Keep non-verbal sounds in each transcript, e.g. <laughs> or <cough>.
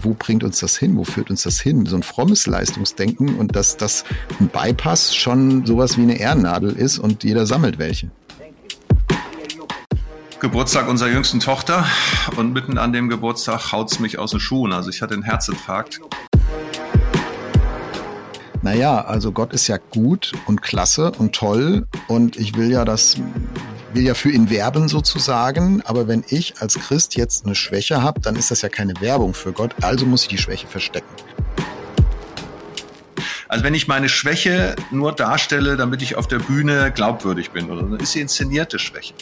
Und wo bringt uns das hin? Wo führt uns das hin? So ein frommes Leistungsdenken und dass das ein Bypass schon sowas wie eine Ehrennadel ist und jeder sammelt welche. Geburtstag unserer jüngsten Tochter und mitten an dem Geburtstag haut es mich aus den Schuhen. Also ich hatte einen Herzinfarkt. Naja, also Gott ist ja gut und klasse und toll und ich will ja das, will ja für ihn werben sozusagen, aber wenn ich als Christ jetzt eine Schwäche habe, dann ist das ja keine Werbung für Gott, also muss ich die Schwäche verstecken. Also wenn ich meine Schwäche nur darstelle, damit ich auf der Bühne glaubwürdig bin, oder ist sie inszenierte Schwäche.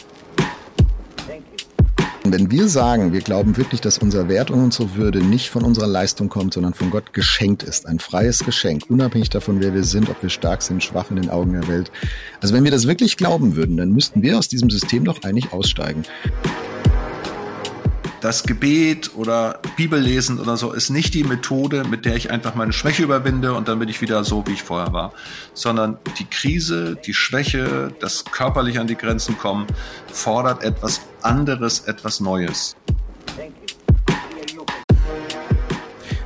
Wenn wir sagen, wir glauben wirklich, dass unser Wert und unsere Würde nicht von unserer Leistung kommt, sondern von Gott geschenkt ist, ein freies Geschenk, unabhängig davon, wer wir sind, ob wir stark sind, schwach in den Augen der Welt. Also wenn wir das wirklich glauben würden, dann müssten wir aus diesem System doch eigentlich aussteigen das Gebet oder Bibellesen oder so ist nicht die Methode, mit der ich einfach meine Schwäche überwinde und dann bin ich wieder so, wie ich vorher war, sondern die Krise, die Schwäche, das körperlich an die Grenzen kommen, fordert etwas anderes, etwas Neues.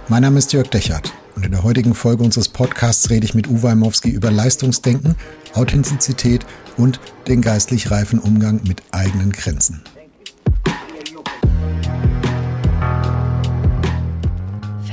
Mein Name ist Jörg Dechert und in der heutigen Folge unseres Podcasts rede ich mit Uwe Heimowski über Leistungsdenken, Authentizität und den geistlich reifen Umgang mit eigenen Grenzen.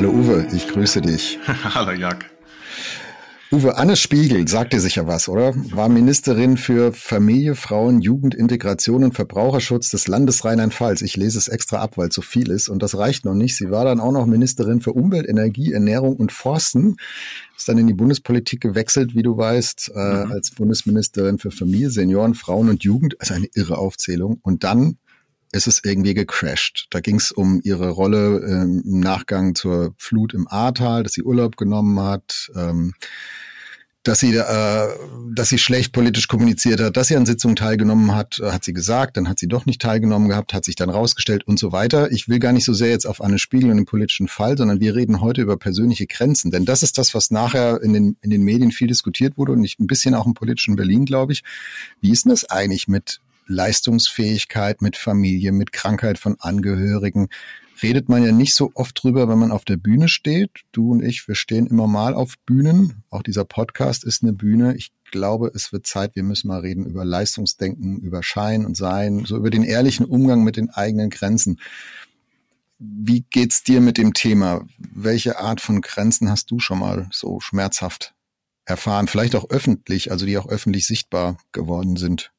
Hallo Uwe, ich grüße dich. <laughs> Hallo Jack. Uwe, Anne Spiegel sagt dir sicher was, oder? War Ministerin für Familie, Frauen, Jugend, Integration und Verbraucherschutz des Landes Rheinland-Pfalz. Ich lese es extra ab, weil es so viel ist. Und das reicht noch nicht. Sie war dann auch noch Ministerin für Umwelt, Energie, Ernährung und Forsten. Ist dann in die Bundespolitik gewechselt, wie du weißt, äh, mhm. als Bundesministerin für Familie, Senioren, Frauen und Jugend. Also eine irre Aufzählung. Und dann ist es irgendwie gecrashed. Da ging es um ihre Rolle ähm, im Nachgang zur Flut im Ahrtal, dass sie Urlaub genommen hat, ähm, dass sie, äh, dass sie schlecht politisch kommuniziert hat, dass sie an Sitzungen teilgenommen hat, äh, hat sie gesagt, dann hat sie doch nicht teilgenommen gehabt, hat sich dann rausgestellt und so weiter. Ich will gar nicht so sehr jetzt auf Anne Spiegel und den politischen Fall, sondern wir reden heute über persönliche Grenzen, denn das ist das, was nachher in den, in den Medien viel diskutiert wurde und nicht ein bisschen auch im politischen Berlin, glaube ich. Wie ist denn das eigentlich mit Leistungsfähigkeit, mit Familie, mit Krankheit von Angehörigen. Redet man ja nicht so oft drüber, wenn man auf der Bühne steht. Du und ich, wir stehen immer mal auf Bühnen. Auch dieser Podcast ist eine Bühne. Ich glaube, es wird Zeit, wir müssen mal reden über Leistungsdenken, über Schein und Sein, so über den ehrlichen Umgang mit den eigenen Grenzen. Wie geht's dir mit dem Thema? Welche Art von Grenzen hast du schon mal so schmerzhaft erfahren? Vielleicht auch öffentlich, also die auch öffentlich sichtbar geworden sind.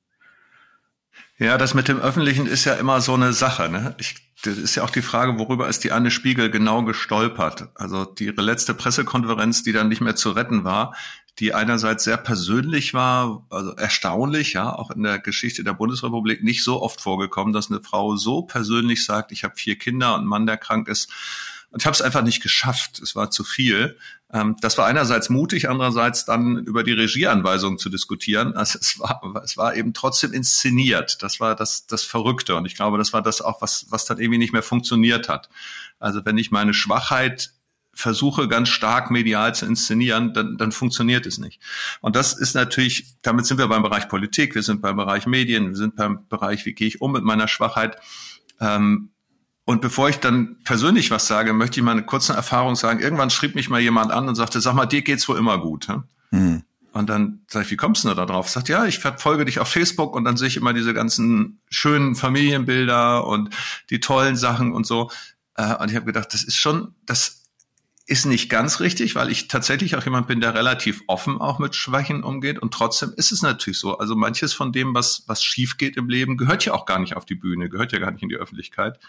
Ja, das mit dem Öffentlichen ist ja immer so eine Sache. Ne? Ich, das ist ja auch die Frage, worüber ist die Anne Spiegel genau gestolpert? Also ihre letzte Pressekonferenz, die dann nicht mehr zu retten war, die einerseits sehr persönlich war, also erstaunlich, ja, auch in der Geschichte der Bundesrepublik nicht so oft vorgekommen, dass eine Frau so persönlich sagt, ich habe vier Kinder und einen Mann, der krank ist. Und ich habe es einfach nicht geschafft. Es war zu viel. Ähm, das war einerseits mutig, andererseits dann über die Regieanweisungen zu diskutieren. Also es war, es war eben trotzdem inszeniert. Das war das, das Verrückte. Und ich glaube, das war das auch, was, was dann irgendwie nicht mehr funktioniert hat. Also wenn ich meine Schwachheit versuche ganz stark medial zu inszenieren, dann, dann funktioniert es nicht. Und das ist natürlich, damit sind wir beim Bereich Politik, wir sind beim Bereich Medien, wir sind beim Bereich, wie gehe ich um mit meiner Schwachheit. Ähm, und bevor ich dann persönlich was sage, möchte ich mal eine kurze Erfahrung sagen. Irgendwann schrieb mich mal jemand an und sagte, sag mal, dir geht's wohl immer gut. Hm? Und dann sage ich, wie kommst du da drauf? Sagt, ja, ich verfolge dich auf Facebook und dann sehe ich immer diese ganzen schönen Familienbilder und die tollen Sachen und so. Äh, und ich habe gedacht, das ist schon, das ist nicht ganz richtig, weil ich tatsächlich auch jemand bin, der relativ offen auch mit Schwächen umgeht. Und trotzdem ist es natürlich so. Also manches von dem, was, was schief geht im Leben, gehört ja auch gar nicht auf die Bühne, gehört ja gar nicht in die Öffentlichkeit.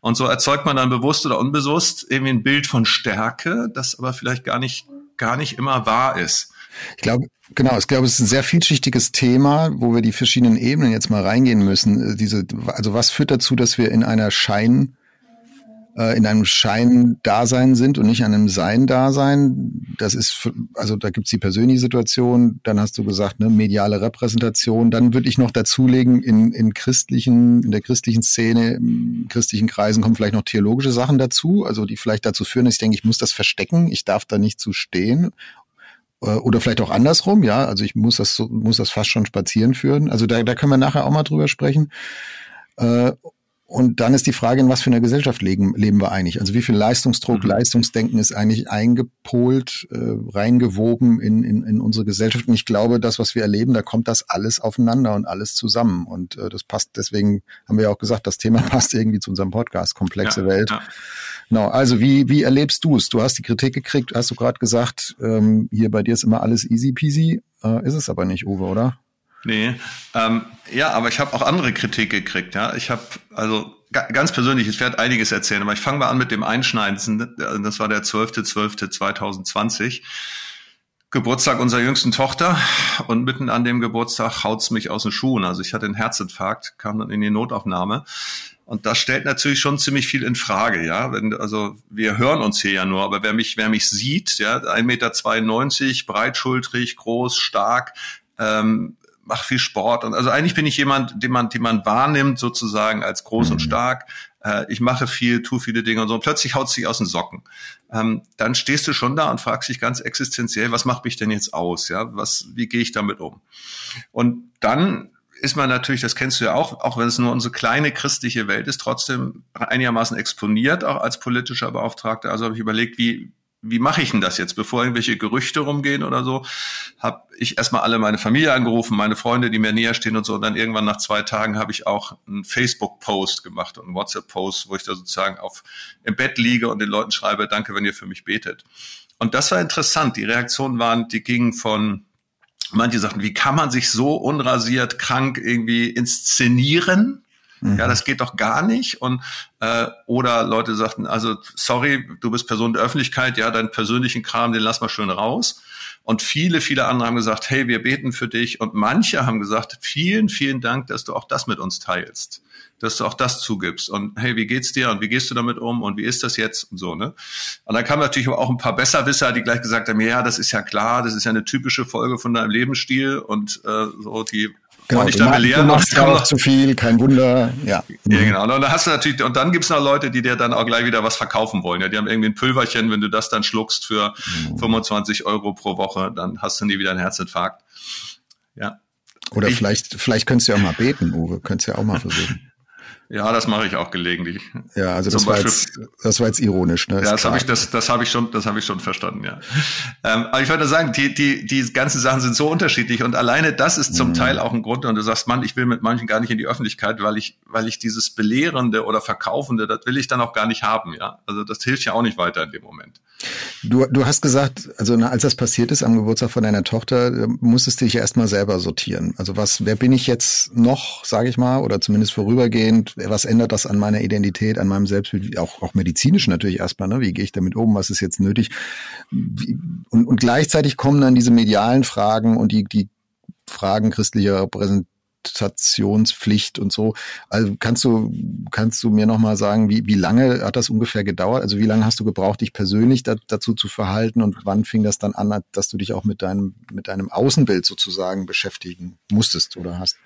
Und so erzeugt man dann bewusst oder unbewusst irgendwie ein Bild von Stärke, das aber vielleicht gar nicht, gar nicht immer wahr ist. Ich glaube, genau, ich glaube, es ist ein sehr vielschichtiges Thema, wo wir die verschiedenen Ebenen jetzt mal reingehen müssen. Äh, diese, also was führt dazu, dass wir in einer Schein, äh, in einem Schein-Dasein sind und nicht in einem Sein-Dasein. Das ist, also da gibt's die persönliche Situation, dann hast du gesagt, ne, mediale Repräsentation. Dann würde ich noch dazulegen, in, in christlichen, in der christlichen Szene, in christlichen Kreisen kommen vielleicht noch theologische Sachen dazu, also die vielleicht dazu führen, dass ich denke, ich muss das verstecken, ich darf da nicht zu stehen äh, oder vielleicht auch andersrum, ja. Also ich muss das, muss das fast schon spazieren führen. Also da, da können wir nachher auch mal drüber sprechen. Und dann ist die Frage, in was für einer Gesellschaft leben, leben wir eigentlich? Also wie viel Leistungsdruck, mhm. Leistungsdenken ist eigentlich eingepolt, äh, reingewoben in, in, in unsere Gesellschaft? Und ich glaube, das, was wir erleben, da kommt das alles aufeinander und alles zusammen. Und äh, das passt, deswegen haben wir ja auch gesagt, das Thema <laughs> passt irgendwie zu unserem Podcast, komplexe ja, Welt. Ja. Genau, also wie, wie erlebst du es? Du hast die Kritik gekriegt, hast du gerade gesagt, ähm, hier bei dir ist immer alles easy peasy. Äh, ist es aber nicht, Uwe, oder? Nee, ähm, ja, aber ich habe auch andere Kritik gekriegt. Ja, ich habe also ganz persönlich, ich werde einiges erzählen, aber ich fange mal an mit dem Einschneidendsten. Das war der 12.12.2020. Geburtstag unserer jüngsten Tochter und mitten an dem Geburtstag haut's mich aus den Schuhen. Also ich hatte einen Herzinfarkt, kam dann in die Notaufnahme. Und das stellt natürlich schon ziemlich viel in Frage, ja. Wenn, also wir hören uns hier ja nur, aber wer mich, wer mich sieht, ja, 1,92 Meter, breitschultrig, groß, stark, ähm, mache viel Sport und also eigentlich bin ich jemand, den man, den man wahrnimmt sozusagen als groß mhm. und stark. Äh, ich mache viel, tue viele Dinge und so. Und plötzlich haut sich aus den Socken. Ähm, dann stehst du schon da und fragst dich ganz existenziell, was macht mich denn jetzt aus? Ja, was, wie gehe ich damit um? Und dann ist man natürlich, das kennst du ja auch, auch wenn es nur unsere kleine christliche Welt ist, trotzdem einigermaßen exponiert, auch als politischer Beauftragter. Also habe ich überlegt, wie, wie mache ich denn das jetzt, bevor irgendwelche Gerüchte rumgehen oder so, habe ich erstmal alle meine Familie angerufen, meine Freunde, die mir näher stehen und so. Und dann irgendwann nach zwei Tagen habe ich auch einen Facebook-Post gemacht und einen WhatsApp-Post, wo ich da sozusagen auf im Bett liege und den Leuten schreibe, danke, wenn ihr für mich betet. Und das war interessant. Die Reaktionen waren, die gingen von manche sagten, wie kann man sich so unrasiert krank irgendwie inszenieren? Mhm. Ja, das geht doch gar nicht. Und äh, oder Leute sagten, also sorry, du bist Person der Öffentlichkeit, ja, deinen persönlichen Kram, den lass mal schön raus. Und viele, viele andere haben gesagt, hey, wir beten für dich. Und manche haben gesagt, vielen, vielen Dank, dass du auch das mit uns teilst, dass du auch das zugibst. Und hey, wie geht's dir und wie gehst du damit um und wie ist das jetzt und so, ne? Und dann kamen natürlich auch ein paar Besserwisser, die gleich gesagt haben, ja, das ist ja klar, das ist ja eine typische Folge von deinem Lebensstil und äh, so, die Genau, ich dann belehren. Du machst ja auch zu viel, kein Wunder. Ja, ja genau. Und dann hast du natürlich, und dann gibt's noch Leute, die dir dann auch gleich wieder was verkaufen wollen. Ja, die haben irgendwie ein Pülverchen, wenn du das dann schluckst für mhm. 25 Euro pro Woche, dann hast du nie wieder einen Herzinfarkt. Ja. Oder ich, vielleicht, vielleicht könntest du ja auch mal beten, Uwe. Könntest du ja auch mal <laughs> versuchen. Ja, das mache ich auch gelegentlich. Ja, also das war, jetzt, das war jetzt ironisch. Ne? Ja, das habe ich, das, das habe ich schon, das habe ich schon verstanden. Ja. Ähm, aber ich wollte sagen, die, die, die ganzen Sachen sind so unterschiedlich und alleine das ist zum mhm. Teil auch ein Grund. Und du sagst, Mann, ich will mit manchen gar nicht in die Öffentlichkeit, weil ich, weil ich dieses belehrende oder verkaufende, das will ich dann auch gar nicht haben. Ja, also das hilft ja auch nicht weiter in dem Moment. Du, du hast gesagt, also als das passiert ist am Geburtstag von deiner Tochter, musstest du dich ja erstmal selber sortieren. Also was, wer bin ich jetzt noch, sage ich mal, oder zumindest vorübergehend? Was ändert das an meiner Identität, an meinem Selbstbild, auch, auch medizinisch natürlich erstmal, ne? Wie gehe ich damit um? Was ist jetzt nötig? Und, und gleichzeitig kommen dann diese medialen Fragen und die, die Fragen christlicher Repräsentation Repräsentationspflicht und so. Also kannst du, kannst du mir nochmal sagen, wie, wie lange hat das ungefähr gedauert? Also wie lange hast du gebraucht, dich persönlich da, dazu zu verhalten und wann fing das dann an, dass du dich auch mit deinem, mit deinem Außenbild sozusagen beschäftigen musstest oder hast?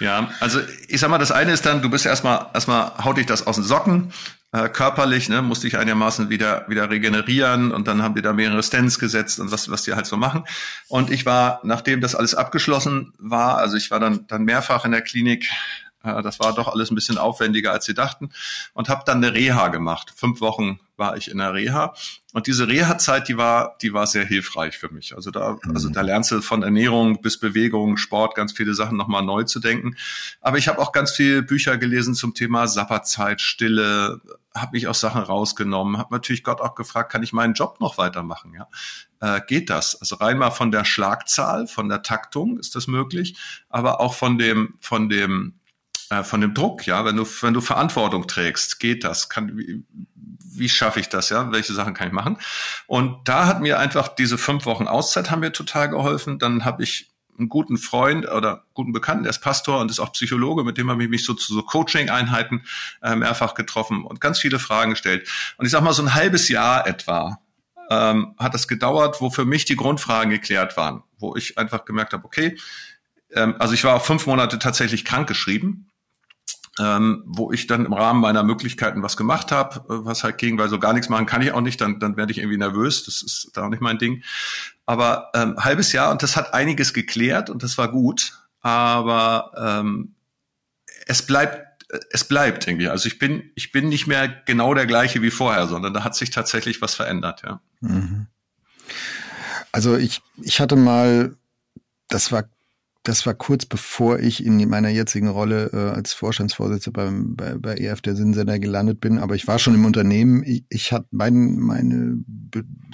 Ja, also ich sag mal, das eine ist dann, du bist erstmal, erstmal haut dich das aus den Socken, äh, körperlich, ne, musste ich einigermaßen wieder, wieder regenerieren und dann haben die da mehrere Stents gesetzt und was, was die halt so machen. Und ich war, nachdem das alles abgeschlossen war, also ich war dann, dann mehrfach in der Klinik, äh, das war doch alles ein bisschen aufwendiger, als sie dachten und habe dann eine Reha gemacht. Fünf Wochen war ich in der Reha. Und diese Reha-Zeit, die war, die war sehr hilfreich für mich. Also da, also da lernst du von Ernährung bis Bewegung, Sport, ganz viele Sachen nochmal neu zu denken. Aber ich habe auch ganz viele Bücher gelesen zum Thema Sabbatzeit, Stille, habe mich aus Sachen rausgenommen, habe natürlich Gott auch gefragt, kann ich meinen Job noch weitermachen? Ja, äh, geht das? Also rein mal von der Schlagzahl, von der Taktung ist das möglich, aber auch von dem, von dem äh, von dem Druck, ja, wenn du, wenn du Verantwortung trägst, geht das, kann, wie, wie schaffe ich das, ja, welche Sachen kann ich machen? Und da hat mir einfach diese fünf Wochen Auszeit haben mir total geholfen. Dann habe ich einen guten Freund oder guten Bekannten, der ist Pastor und ist auch Psychologe, mit dem habe ich mich so zu so Coaching-Einheiten äh, mehrfach getroffen und ganz viele Fragen gestellt. Und ich sag mal, so ein halbes Jahr etwa ähm, hat das gedauert, wo für mich die Grundfragen geklärt waren, wo ich einfach gemerkt habe, okay, ähm, also ich war auch fünf Monate tatsächlich krankgeschrieben ähm, wo ich dann im Rahmen meiner Möglichkeiten was gemacht habe, äh, was halt ging, weil so gar nichts machen kann ich auch nicht, dann, dann werde ich irgendwie nervös, das ist da auch nicht mein Ding. Aber ähm, halbes Jahr und das hat einiges geklärt und das war gut, aber ähm, es bleibt es bleibt irgendwie. Also ich bin ich bin nicht mehr genau der gleiche wie vorher, sondern da hat sich tatsächlich was verändert, ja. Mhm. Also ich ich hatte mal das war das war kurz bevor ich in meiner jetzigen Rolle äh, als Vorstandsvorsitzender beim, bei, bei EF der Sinnsender gelandet bin. Aber ich war schon im Unternehmen. Ich, ich hatte mein, meine,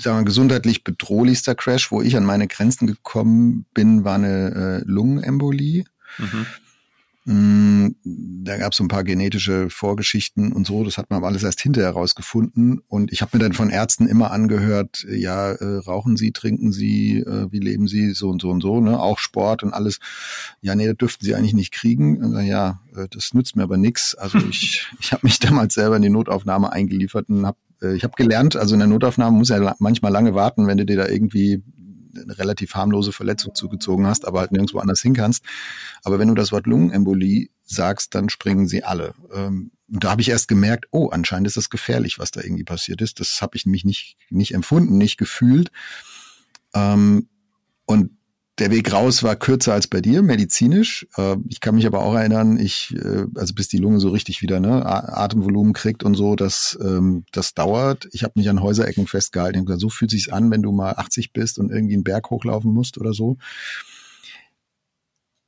sagen wir, gesundheitlich bedrohlichster Crash, wo ich an meine Grenzen gekommen bin, war eine äh, Lungenembolie. Mhm. Mm, da gab es so ein paar genetische Vorgeschichten und so. Das hat man aber alles erst hinterher rausgefunden. Und ich habe mir dann von Ärzten immer angehört, ja, äh, rauchen Sie, trinken Sie, äh, wie leben Sie, so und so und so, ne? Auch Sport und alles. Ja, nee, das dürften Sie eigentlich nicht kriegen. Also, ja, äh, das nützt mir aber nichts. Also <laughs> ich, ich habe mich damals selber in die Notaufnahme eingeliefert und habe äh, ich habe gelernt, also in der Notaufnahme muss ja manchmal lange warten, wenn du dir da irgendwie eine relativ harmlose Verletzung zugezogen hast, aber halt nirgendwo anders hin kannst. Aber wenn du das Wort Lungenembolie sagst, dann springen sie alle. Ähm, da habe ich erst gemerkt, oh, anscheinend ist das gefährlich, was da irgendwie passiert ist. Das habe ich nämlich nicht, nicht empfunden, nicht gefühlt. Ähm, und der Weg raus war kürzer als bei dir, medizinisch. Äh, ich kann mich aber auch erinnern, ich, äh, also bis die Lunge so richtig wieder ne, Atemvolumen kriegt und so, das, ähm, das dauert. Ich habe mich an Häuserecken festgehalten. Ich gesagt, so fühlt sich's an, wenn du mal 80 bist und irgendwie einen Berg hochlaufen musst oder so.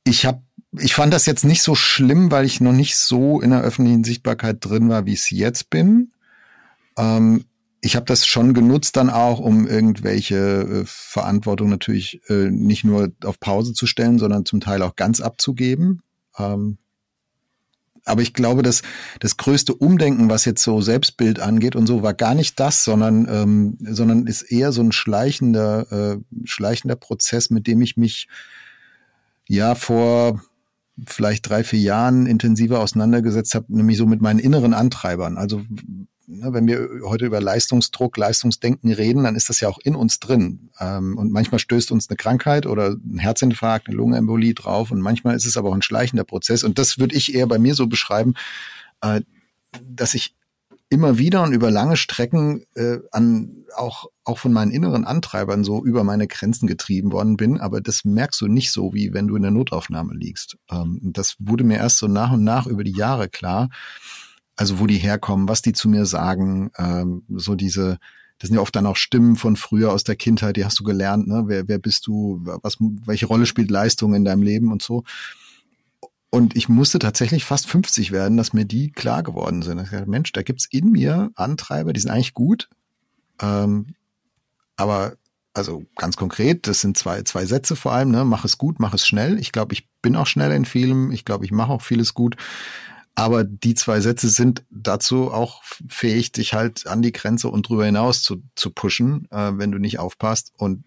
Ich habe ich fand das jetzt nicht so schlimm, weil ich noch nicht so in der öffentlichen Sichtbarkeit drin war, wie ich es jetzt bin. Ähm, ich habe das schon genutzt dann auch, um irgendwelche äh, Verantwortung natürlich äh, nicht nur auf Pause zu stellen, sondern zum Teil auch ganz abzugeben. Ähm, aber ich glaube, dass das größte Umdenken, was jetzt so Selbstbild angeht und so, war gar nicht das, sondern ähm, sondern ist eher so ein schleichender äh, schleichender Prozess, mit dem ich mich ja vor vielleicht drei vier Jahren intensiver auseinandergesetzt habe, nämlich so mit meinen inneren Antreibern. Also wenn wir heute über Leistungsdruck, Leistungsdenken reden, dann ist das ja auch in uns drin. Ähm, und manchmal stößt uns eine Krankheit oder ein Herzinfarkt, eine Lungenembolie drauf und manchmal ist es aber auch ein schleichender Prozess. Und das würde ich eher bei mir so beschreiben, äh, dass ich immer wieder und über lange Strecken äh, an auch auch von meinen inneren Antreibern so über meine Grenzen getrieben worden bin, aber das merkst du nicht so, wie wenn du in der Notaufnahme liegst. Ähm, das wurde mir erst so nach und nach über die Jahre klar also wo die herkommen, was die zu mir sagen, ähm, so diese, das sind ja oft dann auch Stimmen von früher aus der Kindheit, die hast du gelernt, ne? Wer, wer bist du, was, welche Rolle spielt Leistung in deinem Leben und so. Und ich musste tatsächlich fast 50 werden, dass mir die klar geworden sind. Ich dachte, Mensch, da gibt's in mir Antreiber, die sind eigentlich gut. Ähm, aber also ganz konkret, das sind zwei, zwei Sätze vor allem, ne? Mach es gut, mach es schnell. Ich glaube, ich bin auch schnell in vielem. Ich glaube, ich mache auch vieles gut. Aber die zwei Sätze sind dazu auch fähig, dich halt an die Grenze und drüber hinaus zu, zu pushen, äh, wenn du nicht aufpasst. Und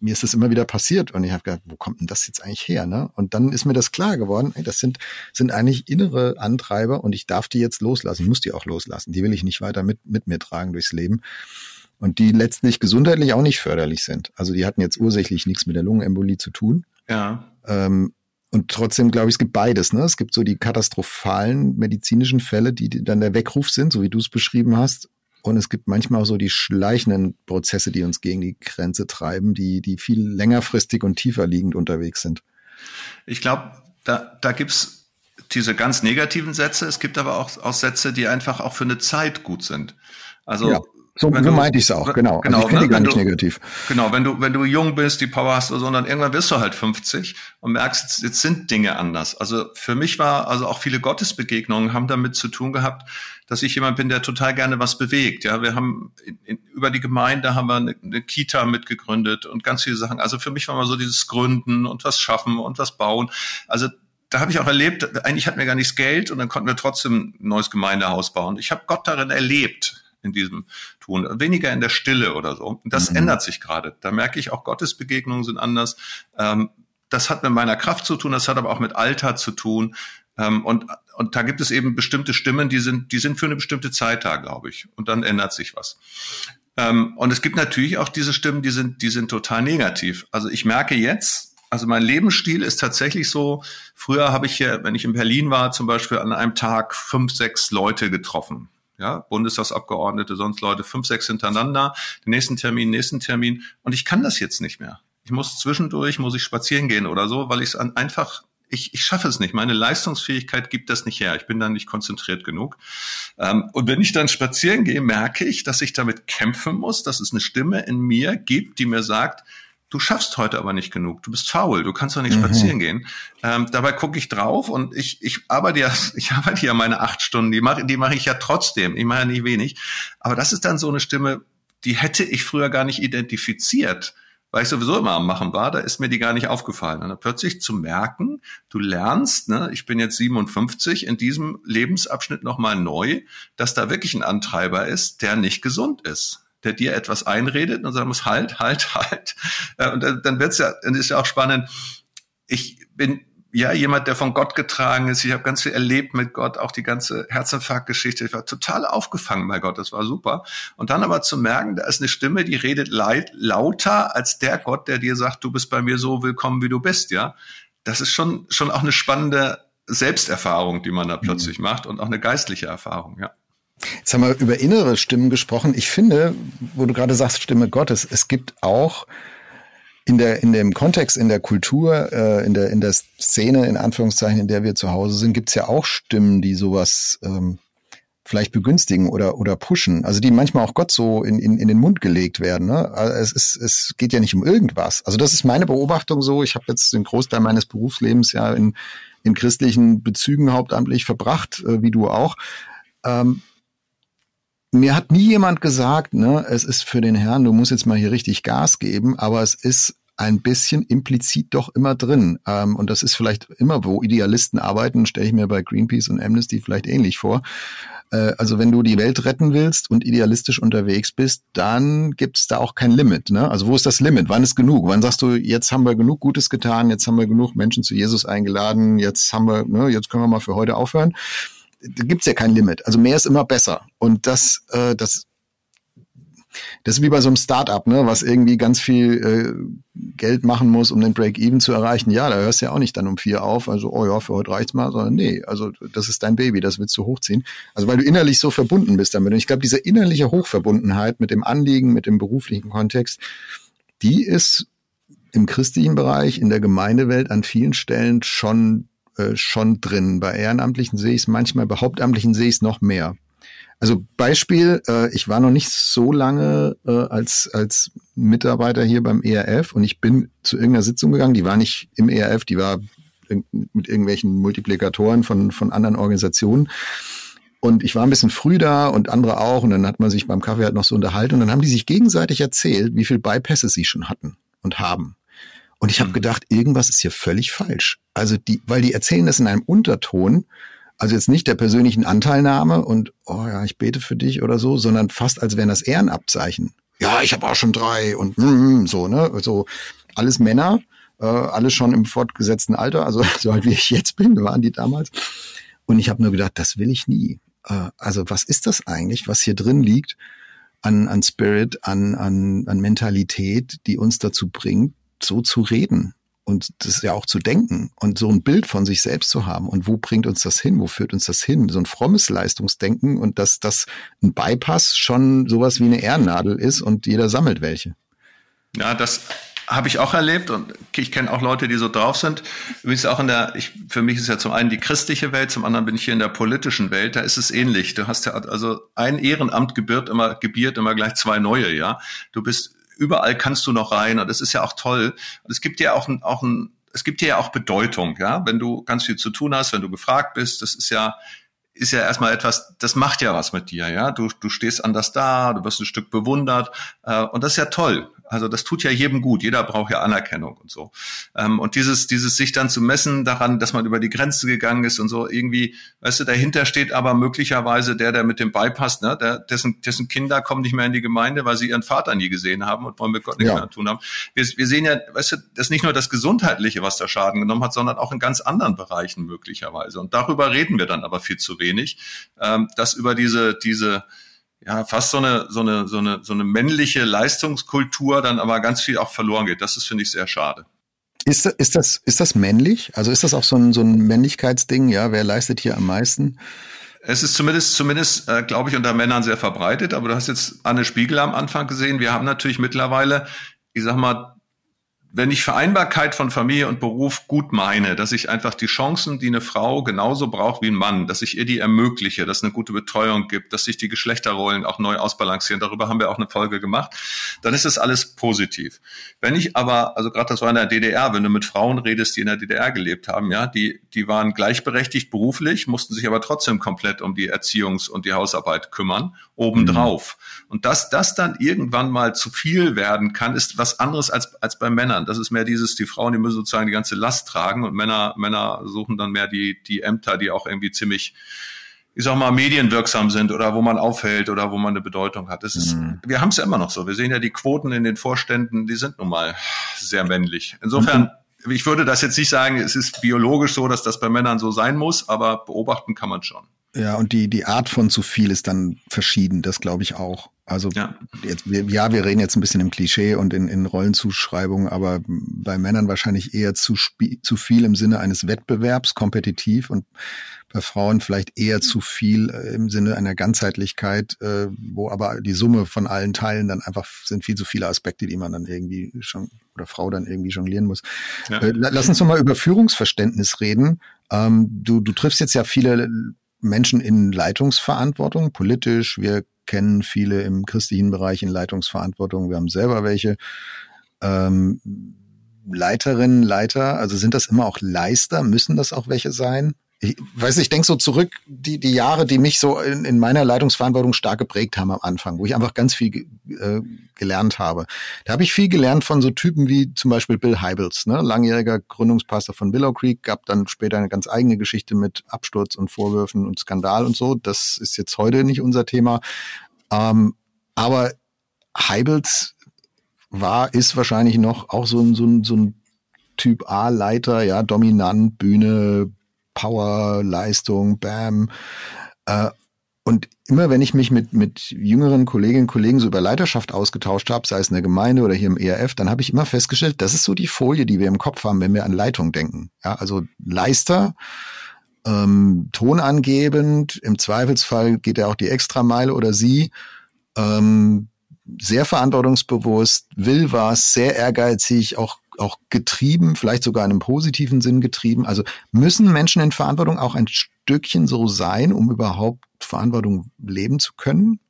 mir ist das immer wieder passiert und ich habe gedacht, wo kommt denn das jetzt eigentlich her? Ne? Und dann ist mir das klar geworden, ey, das sind, sind eigentlich innere Antreiber und ich darf die jetzt loslassen. Ich muss die auch loslassen. Die will ich nicht weiter mit, mit mir tragen durchs Leben. Und die letztlich gesundheitlich auch nicht förderlich sind. Also die hatten jetzt ursächlich nichts mit der Lungenembolie zu tun. Ja. Ähm, und trotzdem glaube ich, es gibt beides. Ne? Es gibt so die katastrophalen medizinischen Fälle, die dann der Weckruf sind, so wie du es beschrieben hast. Und es gibt manchmal auch so die schleichenden Prozesse, die uns gegen die Grenze treiben, die, die viel längerfristig und tiefer liegend unterwegs sind. Ich glaube, da, da gibt's diese ganz negativen Sätze. Es gibt aber auch, auch Sätze, die einfach auch für eine Zeit gut sind. Also ja. So, so meinte ich es auch, genau. genau also ich finde ne, gar nicht du, negativ. Genau, wenn du, wenn du jung bist, die Power hast oder so, dann irgendwann wirst du halt 50 und merkst, jetzt, jetzt sind Dinge anders. Also für mich war, also auch viele Gottesbegegnungen haben damit zu tun gehabt, dass ich jemand bin, der total gerne was bewegt. Ja, wir haben in, in, über die Gemeinde haben wir eine, eine Kita mitgegründet und ganz viele Sachen. Also für mich war mal so dieses Gründen und was schaffen und was bauen. Also da habe ich auch erlebt, eigentlich hatten wir gar nichts Geld und dann konnten wir trotzdem ein neues Gemeindehaus bauen. Ich habe Gott darin erlebt, in diesem Tun, weniger in der Stille oder so. Und das mhm. ändert sich gerade. Da merke ich auch, Gottesbegegnungen sind anders. Ähm, das hat mit meiner Kraft zu tun, das hat aber auch mit Alter zu tun. Ähm, und, und da gibt es eben bestimmte Stimmen, die sind, die sind für eine bestimmte Zeit da, glaube ich. Und dann ändert sich was. Ähm, und es gibt natürlich auch diese Stimmen, die sind, die sind total negativ. Also ich merke jetzt, also mein Lebensstil ist tatsächlich so, früher habe ich hier, wenn ich in Berlin war, zum Beispiel an einem Tag fünf, sechs Leute getroffen. Ja, Bundestagsabgeordnete, sonst Leute, fünf, sechs hintereinander, den nächsten Termin, nächsten Termin. Und ich kann das jetzt nicht mehr. Ich muss zwischendurch, muss ich spazieren gehen oder so, weil ich es einfach ich, ich schaffe es nicht. Meine Leistungsfähigkeit gibt das nicht her. Ich bin dann nicht konzentriert genug. Ähm, und wenn ich dann spazieren gehe, merke ich, dass ich damit kämpfen muss, dass es eine Stimme in mir gibt, die mir sagt, du schaffst heute aber nicht genug, du bist faul, du kannst doch nicht mhm. spazieren gehen. Ähm, dabei gucke ich drauf und ich, ich arbeite ja, <laughs> ich arbeite ja meine acht Stunden, die mache die mache ich ja trotzdem, ich mache ja nicht wenig. Aber das ist dann so eine Stimme, die hätte ich früher gar nicht identifiziert weil ich sowieso immer am Machen war, da ist mir die gar nicht aufgefallen. Und dann plötzlich zu merken, du lernst, ne, ich bin jetzt 57, in diesem Lebensabschnitt nochmal neu, dass da wirklich ein Antreiber ist, der nicht gesund ist der dir etwas einredet und sagen muss, halt, halt, halt. Äh, und dann wird's ja, dann ist ja auch spannend. Ich bin ja, jemand, der von Gott getragen ist. Ich habe ganz viel erlebt mit Gott, auch die ganze Herzinfarktgeschichte. Ich war total aufgefangen bei Gott, das war super. Und dann aber zu merken, da ist eine Stimme, die redet leid, lauter als der Gott, der dir sagt, du bist bei mir so willkommen, wie du bist, ja. Das ist schon, schon auch eine spannende Selbsterfahrung, die man da plötzlich mhm. macht und auch eine geistliche Erfahrung, ja. Jetzt haben wir über innere Stimmen gesprochen. Ich finde, wo du gerade sagst, Stimme Gottes, es gibt auch in der in dem Kontext in der Kultur äh, in der in der Szene in Anführungszeichen in der wir zu Hause sind gibt's ja auch Stimmen die sowas ähm, vielleicht begünstigen oder oder pushen also die manchmal auch Gott so in in, in den Mund gelegt werden ne? also es ist es geht ja nicht um irgendwas also das ist meine Beobachtung so ich habe jetzt den Großteil meines Berufslebens ja in in christlichen Bezügen hauptamtlich verbracht äh, wie du auch ähm, mir hat nie jemand gesagt, ne, es ist für den Herrn, du musst jetzt mal hier richtig Gas geben, aber es ist ein bisschen implizit doch immer drin. Ähm, und das ist vielleicht immer, wo Idealisten arbeiten, stelle ich mir bei Greenpeace und Amnesty vielleicht ähnlich vor. Äh, also wenn du die Welt retten willst und idealistisch unterwegs bist, dann gibt's da auch kein Limit. Ne? Also wo ist das Limit? Wann ist genug? Wann sagst du, jetzt haben wir genug Gutes getan, jetzt haben wir genug Menschen zu Jesus eingeladen, jetzt haben wir, ne, jetzt können wir mal für heute aufhören da gibt's ja kein Limit. Also mehr ist immer besser. Und das, äh, das, das ist wie bei so einem Startup, ne, was irgendwie ganz viel äh, Geld machen muss, um den Break-Even zu erreichen. Ja, da hörst du ja auch nicht dann um vier auf, also, oh ja, für heute reicht's mal, sondern nee, also das ist dein Baby, das willst du hochziehen. Also weil du innerlich so verbunden bist damit. Und ich glaube, diese innerliche Hochverbundenheit mit dem Anliegen, mit dem beruflichen Kontext, die ist im christlichen Bereich, in der Gemeindewelt an vielen Stellen schon äh, schon drin. Bei Ehrenamtlichen sehe ich es manchmal, bei Hauptamtlichen sehe ich es noch mehr. Also Beispiel, äh, ich war noch nicht so lange äh, als, als Mitarbeiter hier beim ERF und ich bin zu irgendeiner Sitzung gegangen, die war nicht im ERF, die war mit irgendwelchen Multiplikatoren von, von anderen Organisationen. Und ich war ein bisschen früh da und andere auch. Und dann hat man sich beim Kaffee halt noch so unterhalten. Und dann haben die sich gegenseitig erzählt, wie viel Bypasses sie schon hatten und haben. Und ich habe mhm. gedacht, irgendwas ist hier völlig falsch. Also die, weil die erzählen das in einem Unterton, also jetzt nicht der persönlichen Anteilnahme und oh ja, ich bete für dich oder so, sondern fast als wären das Ehrenabzeichen. Ja, ich habe auch schon drei und mm, so, ne? So alles Männer, äh, alles schon im fortgesetzten Alter, also <laughs> so halt wie ich jetzt bin, waren die damals. Und ich habe nur gedacht, das will ich nie. Äh, also was ist das eigentlich, was hier drin liegt an, an Spirit, an, an, an Mentalität, die uns dazu bringt, so zu reden und das ja auch zu denken und so ein Bild von sich selbst zu haben. Und wo bringt uns das hin? Wo führt uns das hin? So ein frommes Leistungsdenken und dass das ein Bypass schon sowas wie eine Ehrennadel ist und jeder sammelt welche. Ja, das habe ich auch erlebt und ich kenne auch Leute, die so drauf sind. Übrigens auch in der, ich, für mich ist ja zum einen die christliche Welt, zum anderen bin ich hier in der politischen Welt, da ist es ähnlich. Du hast ja, also ein Ehrenamt gebiert immer, gebiert immer gleich zwei neue, ja. Du bist überall kannst du noch rein und das ist ja auch toll. Und es gibt ja auch ein, auch ein, es gibt ja auch Bedeutung, ja, wenn du ganz viel zu tun hast, wenn du gefragt bist, das ist ja, ist ja erstmal etwas, das macht ja was mit dir, ja. Du, du stehst anders da, du wirst ein Stück bewundert äh, und das ist ja toll. Also das tut ja jedem gut. Jeder braucht ja Anerkennung und so. Ähm, und dieses, dieses sich dann zu messen daran, dass man über die Grenze gegangen ist und so irgendwie, weißt du, dahinter steht aber möglicherweise der, der mit dem beipasst, ne, der, dessen, dessen Kinder kommen nicht mehr in die Gemeinde, weil sie ihren Vater nie gesehen haben und wollen mit Gott nichts ja. mehr tun haben. Wir, wir sehen ja, weißt du, das ist nicht nur das Gesundheitliche, was da Schaden genommen hat, sondern auch in ganz anderen Bereichen möglicherweise. Und darüber reden wir dann aber viel zu wenig, ähm, dass über diese, diese, ja, fast so eine, so eine, so eine, so eine männliche Leistungskultur dann aber ganz viel auch verloren geht. Das ist, finde ich, sehr schade. Ist, ist, das, ist das männlich? Also ist das auch so ein, so ein Männlichkeitsding? Ja, wer leistet hier am meisten? Es ist zumindest, zumindest äh, glaube ich, unter Männern sehr verbreitet. Aber du hast jetzt Anne Spiegel am Anfang gesehen. Wir haben natürlich mittlerweile, ich sag mal, wenn ich Vereinbarkeit von Familie und Beruf gut meine, dass ich einfach die Chancen, die eine Frau genauso braucht wie ein Mann, dass ich ihr die ermögliche, dass es eine gute Betreuung gibt, dass sich die Geschlechterrollen auch neu ausbalancieren, darüber haben wir auch eine Folge gemacht, dann ist das alles positiv. Wenn ich aber, also gerade das war in der DDR, wenn du mit Frauen redest, die in der DDR gelebt haben, ja, die, die waren gleichberechtigt beruflich, mussten sich aber trotzdem komplett um die Erziehungs- und die Hausarbeit kümmern, obendrauf. Mhm. Und dass das dann irgendwann mal zu viel werden kann, ist was anderes als, als bei Männern. Das ist mehr dieses, die Frauen, die müssen sozusagen die ganze Last tragen und Männer, Männer suchen dann mehr die, die Ämter, die auch irgendwie ziemlich, ich sag mal, medienwirksam sind oder wo man aufhält oder wo man eine Bedeutung hat. Das ist, mhm. wir haben es ja immer noch so. Wir sehen ja die Quoten in den Vorständen, die sind nun mal sehr männlich. Insofern, mhm. ich würde das jetzt nicht sagen, es ist biologisch so, dass das bei Männern so sein muss, aber beobachten kann man schon. Ja, und die, die Art von zu viel ist dann verschieden, das glaube ich auch. Also ja. Jetzt, ja, wir reden jetzt ein bisschen im Klischee und in, in Rollenzuschreibungen, aber bei Männern wahrscheinlich eher zu, zu viel im Sinne eines Wettbewerbs, kompetitiv und bei Frauen vielleicht eher zu viel äh, im Sinne einer Ganzheitlichkeit, äh, wo aber die Summe von allen Teilen dann einfach sind viel zu viele Aspekte, die man dann irgendwie schon oder Frau dann irgendwie jonglieren muss. Ja. Äh, lass uns noch mal über Führungsverständnis reden. Ähm, du, du triffst jetzt ja viele Menschen in Leitungsverantwortung, politisch. Wir kennen viele im christlichen Bereich in Leitungsverantwortung. Wir haben selber welche. Ähm, Leiterinnen, Leiter, also sind das immer auch Leister? Müssen das auch welche sein? Ich weiß, ich denke so zurück, die, die Jahre, die mich so in, in meiner Leitungsverantwortung stark geprägt haben am Anfang, wo ich einfach ganz viel äh, gelernt habe. Da habe ich viel gelernt von so Typen wie zum Beispiel Bill Heibels, ne? langjähriger Gründungspastor von Willow Creek, gab dann später eine ganz eigene Geschichte mit Absturz und Vorwürfen und Skandal und so. Das ist jetzt heute nicht unser Thema. Ähm, aber Heibels war, ist wahrscheinlich noch auch so ein, so ein, so ein Typ A-Leiter, ja, dominant, Bühne, Power, Leistung, Bam. Äh, und immer wenn ich mich mit, mit jüngeren Kolleginnen und Kollegen so über Leiterschaft ausgetauscht habe, sei es in der Gemeinde oder hier im ERF, dann habe ich immer festgestellt, das ist so die Folie, die wir im Kopf haben, wenn wir an Leitung denken. Ja, also Leister, ähm, tonangebend, im Zweifelsfall geht er auch die Extrameile oder sie, ähm, sehr verantwortungsbewusst, will was, sehr ehrgeizig, auch auch getrieben, vielleicht sogar in einem positiven Sinn getrieben. Also müssen Menschen in Verantwortung auch ein Stückchen so sein, um überhaupt Verantwortung leben zu können?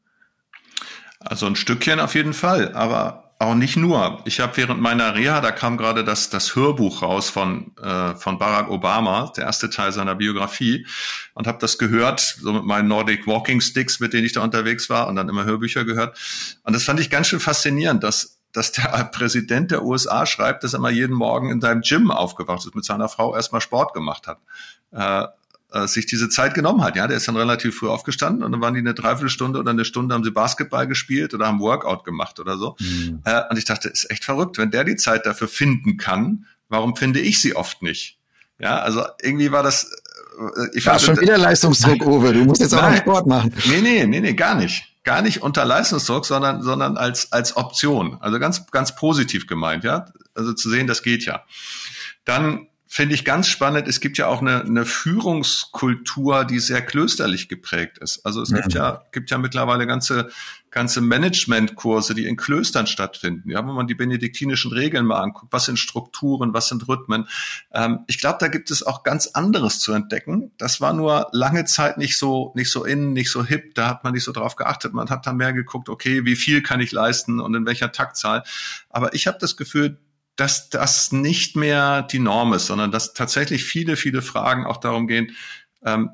Also ein Stückchen auf jeden Fall, aber auch nicht nur. Ich habe während meiner Reha, da kam gerade das, das Hörbuch raus von, äh, von Barack Obama, der erste Teil seiner Biografie, und habe das gehört, so mit meinen Nordic Walking Sticks, mit denen ich da unterwegs war und dann immer Hörbücher gehört. Und das fand ich ganz schön faszinierend, dass dass der <laughs> Präsident der USA schreibt, dass er mal jeden Morgen in seinem Gym aufgewacht ist, mit seiner Frau erstmal Sport gemacht hat. Äh, äh, sich diese Zeit genommen hat. Ja, der ist dann relativ früh aufgestanden und dann waren die eine Dreiviertelstunde oder eine Stunde haben sie Basketball gespielt oder haben Workout gemacht oder so. Mhm. Äh, und ich dachte, ist echt verrückt, wenn der die Zeit dafür finden kann, warum finde ich sie oft nicht? Ja, also irgendwie war das. Äh, ich war schon wieder Leistungsdruck, Uwe. Du musst jetzt auch. Sport machen. Nee, nee, nee, nee, gar nicht gar nicht unter Leistungsdruck, sondern, sondern als, als Option. Also ganz, ganz positiv gemeint, ja. Also zu sehen, das geht ja. Dann finde ich ganz spannend, es gibt ja auch eine, eine Führungskultur, die sehr klösterlich geprägt ist. Also es ja. gibt ja, gibt ja mittlerweile ganze, ganze Managementkurse, die in Klöstern stattfinden. Ja, wenn man die benediktinischen Regeln mal anguckt, was sind Strukturen, was sind Rhythmen. Ähm, ich glaube, da gibt es auch ganz anderes zu entdecken. Das war nur lange Zeit nicht so, nicht so in, nicht so hip. Da hat man nicht so drauf geachtet. Man hat dann mehr geguckt, okay, wie viel kann ich leisten und in welcher Taktzahl. Aber ich habe das Gefühl, dass das nicht mehr die Norm ist, sondern dass tatsächlich viele, viele Fragen auch darum gehen, ähm,